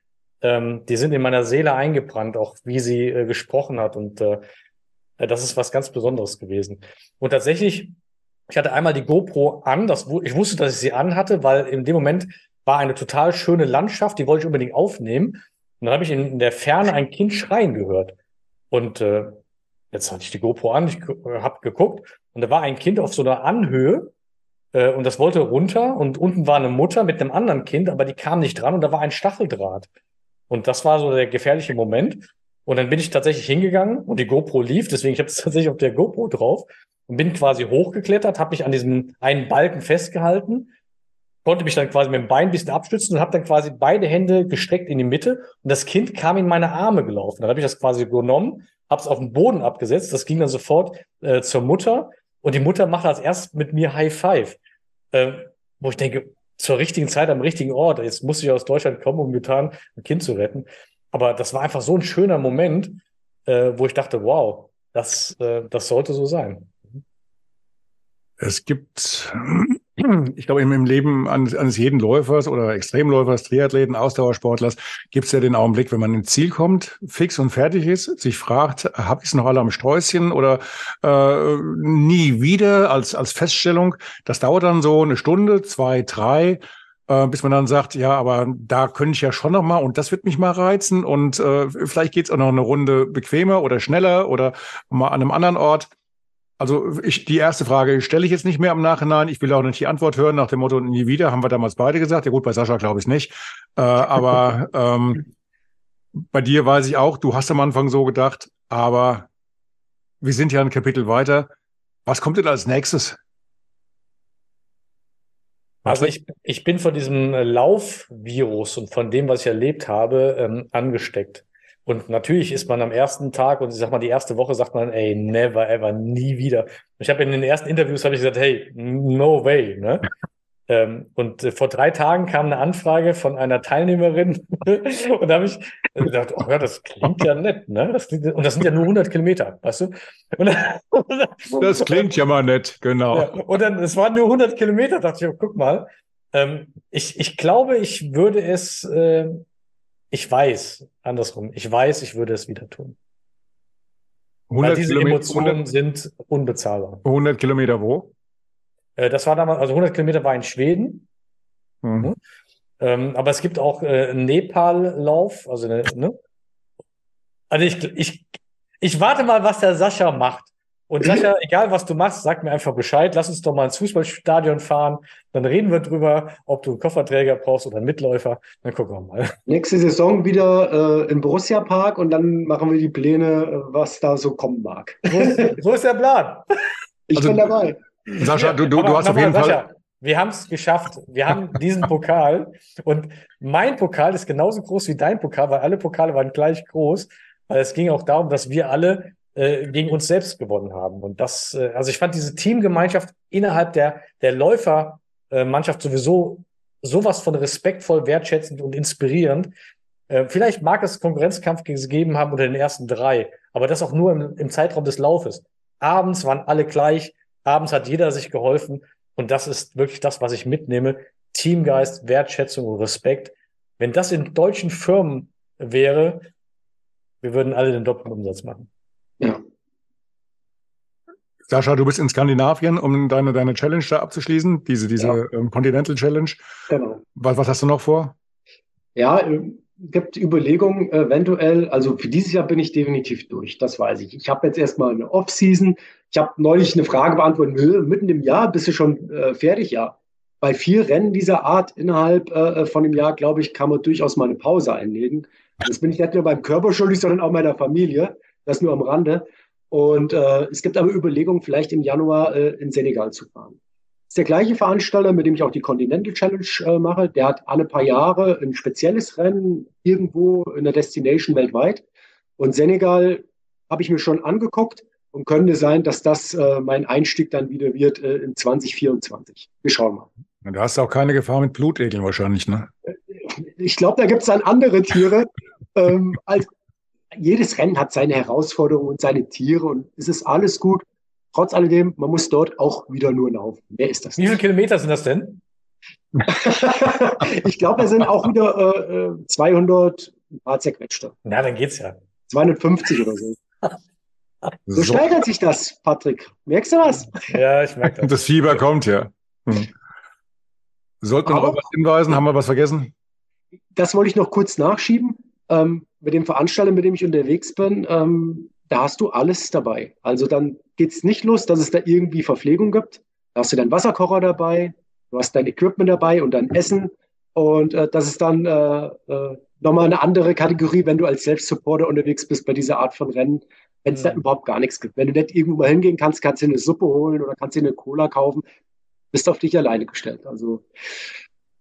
ähm, die sind in meiner Seele eingebrannt, auch wie sie äh, gesprochen hat. Und äh, äh, das ist was ganz Besonderes gewesen. Und tatsächlich, ich hatte einmal die GoPro an, das, ich wusste, dass ich sie anhatte, weil in dem Moment war eine total schöne Landschaft, die wollte ich unbedingt aufnehmen. Und dann habe ich in, in der Ferne ein Kind schreien gehört. Und äh, jetzt hatte ich die GoPro an, ich äh, habe geguckt und da war ein Kind auf so einer Anhöhe äh, und das wollte runter und unten war eine Mutter mit einem anderen Kind, aber die kam nicht dran und da war ein Stacheldraht. Und das war so der gefährliche Moment. Und dann bin ich tatsächlich hingegangen und die GoPro lief, deswegen ich habe es tatsächlich auf der GoPro drauf und bin quasi hochgeklettert, habe mich an diesem einen Balken festgehalten, konnte mich dann quasi mit dem Bein ein bisschen abstützen und habe dann quasi beide Hände gestreckt in die Mitte und das Kind kam in meine Arme gelaufen. Dann habe ich das quasi genommen, habe es auf den Boden abgesetzt, das ging dann sofort äh, zur Mutter und die Mutter macht als erstes mit mir High Five, äh, wo ich denke, zur richtigen Zeit am richtigen Ort. Jetzt musste ich aus Deutschland kommen, um getan ein Kind zu retten. Aber das war einfach so ein schöner Moment, äh, wo ich dachte, wow, das, äh, das sollte so sein. Es gibt ich glaube, im Leben eines, eines jeden Läufers oder Extremläufers, Triathleten, Ausdauersportlers gibt es ja den Augenblick, wenn man ins Ziel kommt, fix und fertig ist, sich fragt, habe ich es noch alle am Sträußchen oder äh, nie wieder als, als Feststellung. Das dauert dann so eine Stunde, zwei, drei. äh, bis man dann sagt, ja, aber da könnte ich ja schon noch mal und das wird mich mal reizen und äh, vielleicht geht's auch noch eine Runde bequemer oder schneller oder mal an einem anderen Ort. Also ich, die erste Frage stelle ich jetzt nicht mehr im Nachhinein. Ich will auch nicht die Antwort hören nach dem Motto nie wieder. Haben wir damals beide gesagt. Ja gut, bei Sascha glaube ich nicht. Äh, aber ähm, bei dir weiß ich auch, du hast am Anfang so gedacht, aber wir sind ja ein Kapitel weiter. Was kommt denn als nächstes? Also ich, ich bin von diesem Laufvirus und von dem, was ich erlebt habe, ähm, angesteckt. Und natürlich ist man am ersten Tag und ich sag mal, die erste Woche sagt man, ey, never ever, nie wieder. Ich habe in den ersten Interviews habe ich gesagt, hey, no way, ne? Ähm, und äh, vor drei Tagen kam eine Anfrage von einer Teilnehmerin und da habe ich gedacht, oh ja, das klingt ja nett, ne? Das klingt, und das sind ja nur 100 Kilometer, weißt du? Dann, das klingt ja mal nett, genau. Ja, und dann, es waren nur 100 Kilometer, dachte ich, oh, guck mal. Ähm, ich, ich glaube, ich würde es, äh, ich weiß, andersrum, ich weiß, ich würde es wieder tun. 100 Weil diese Kilometer, Emotionen 100, sind unbezahlbar. 100 Kilometer wo? Äh, das war damals, also 100 Kilometer war in Schweden. Mhm. mhm. Ähm, aber es gibt auch äh, einen Nepal-Lauf, also ne? Also ich, ich, ich warte mal, was der Sascha macht. Und Sascha, egal was du machst, sag mir einfach Bescheid. Lass uns doch mal ins Fußballstadion fahren. Dann reden wir drüber, ob du einen Kofferträger brauchst oder einen Mitläufer. Dann gucken wir mal. Nächste Saison wieder äh, im Borussia Park und dann machen wir die Pläne, äh, was da so kommen mag. So ist, so ist der Plan. Ich also, bin dabei. Sascha, du, du, du hast auf jeden Sascha, Fall. Wir haben es geschafft. Wir haben diesen Pokal und mein Pokal ist genauso groß wie dein Pokal, weil alle Pokale waren gleich groß. Weil es ging auch darum, dass wir alle äh, gegen uns selbst gewonnen haben. Und das, äh, also ich fand diese Teamgemeinschaft innerhalb der, der Läufermannschaft sowieso sowas von respektvoll, wertschätzend und inspirierend. Äh, vielleicht mag es Konkurrenzkampf gegeben haben unter den ersten drei, aber das auch nur im, im Zeitraum des Laufes. Abends waren alle gleich, Abends hat jeder sich geholfen. Und das ist wirklich das, was ich mitnehme. Teamgeist, Wertschätzung und Respekt. Wenn das in deutschen Firmen wäre, wir würden alle den doppelten Umsatz machen. Sascha, du bist in Skandinavien, um deine, deine Challenge da abzuschließen, diese, diese ja. ähm, Continental Challenge. Genau. Was, was hast du noch vor? Ja, ähm, gibt Überlegungen eventuell, also für dieses Jahr bin ich definitiv durch, das weiß ich. Ich habe jetzt erstmal eine Off-Season. Ich habe neulich eine Frage beantwortet, mitten im Jahr bist du schon äh, fertig? Ja. Bei vier Rennen dieser Art innerhalb äh, von dem Jahr, glaube ich, kann man durchaus mal eine Pause einlegen. Das bin ich nicht nur beim Körper schuldig, sondern auch meiner Familie. Das nur am Rande. Und äh, es gibt aber Überlegungen, vielleicht im Januar äh, in Senegal zu fahren ist der gleiche Veranstalter, mit dem ich auch die Continental Challenge äh, mache. Der hat alle paar Jahre ein spezielles Rennen irgendwo in der Destination weltweit. Und Senegal habe ich mir schon angeguckt und könnte sein, dass das äh, mein Einstieg dann wieder wird äh, in 2024. Wir schauen mal. Hast du auch keine Gefahr mit Blutegeln wahrscheinlich, ne? Ich glaube, da gibt es dann andere Tiere. ähm, als, jedes Rennen hat seine Herausforderungen und seine Tiere und es ist alles gut. Trotz alledem, man muss dort auch wieder nur laufen. Wer ist das? Wie viele Kilometer sind das denn? ich glaube, es sind auch wieder äh, 200 ein paar zerquetschte. Na, dann geht's ja. 250 oder so. So, so steigert sich das, Patrick. Merkst du was? Ja, ich merke das. Das Fieber kommt ja. Hm. Sollten wir noch was hinweisen? Haben wir was vergessen? Das wollte ich noch kurz nachschieben. Ähm, mit dem Veranstalter, mit dem ich unterwegs bin, ähm, da hast du alles dabei. Also dann geht es nicht los, dass es da irgendwie Verpflegung gibt. Da hast du deinen Wasserkocher dabei, du hast dein Equipment dabei und dein Essen. Und äh, das ist dann äh, äh, nochmal eine andere Kategorie, wenn du als Selbstsupporter unterwegs bist bei dieser Art von Rennen, wenn es ja. da überhaupt gar nichts gibt. Wenn du nicht irgendwo mal hingehen kannst, kannst du eine Suppe holen oder kannst dir eine Cola kaufen, bist auf dich alleine gestellt. Also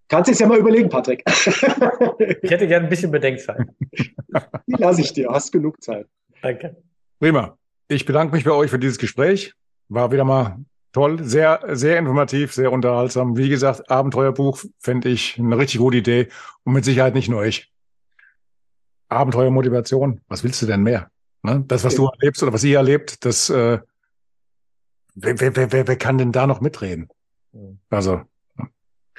kannst du es ja mal überlegen, Patrick. ich hätte gerne ein bisschen Bedenkzeit. Die lasse ich dir, hast genug Zeit. Danke. Prima. Ich bedanke mich bei euch für dieses Gespräch. War wieder mal toll, sehr, sehr informativ, sehr unterhaltsam. Wie gesagt, Abenteuerbuch fände ich eine richtig gute Idee und mit Sicherheit nicht nur ich. Abenteuermotivation, was willst du denn mehr? Ne? Das, was okay. du erlebst oder was ihr erlebt, das, äh, wer, wer, wer, wer kann denn da noch mitreden? Also.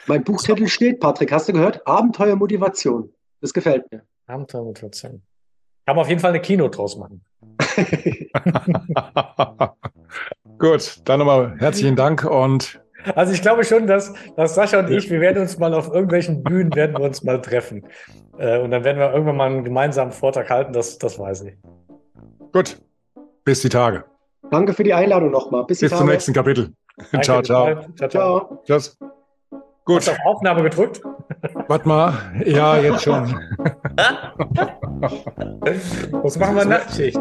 Mein Buchtitel steht, Patrick, hast du gehört? Abenteuermotivation. Das gefällt mir. Abenteuermotivation. Kann man auf jeden Fall eine Kino draus machen. Gut, dann nochmal herzlichen Dank und Also ich glaube schon, dass, dass Sascha und ich, wir werden uns mal auf irgendwelchen Bühnen, werden wir uns mal treffen. Äh, und dann werden wir irgendwann mal einen gemeinsamen Vortrag halten, das, das weiß ich. Gut, bis die Tage. Danke für die Einladung nochmal. Bis, bis zum nächsten Kapitel. Danke, ciao, ciao. Ciao, ciao. Tschüss. Gut. Hast du auf Aufnahme gedrückt? Warte mal. Ja, jetzt schon. Was machen wir Nachtschicht?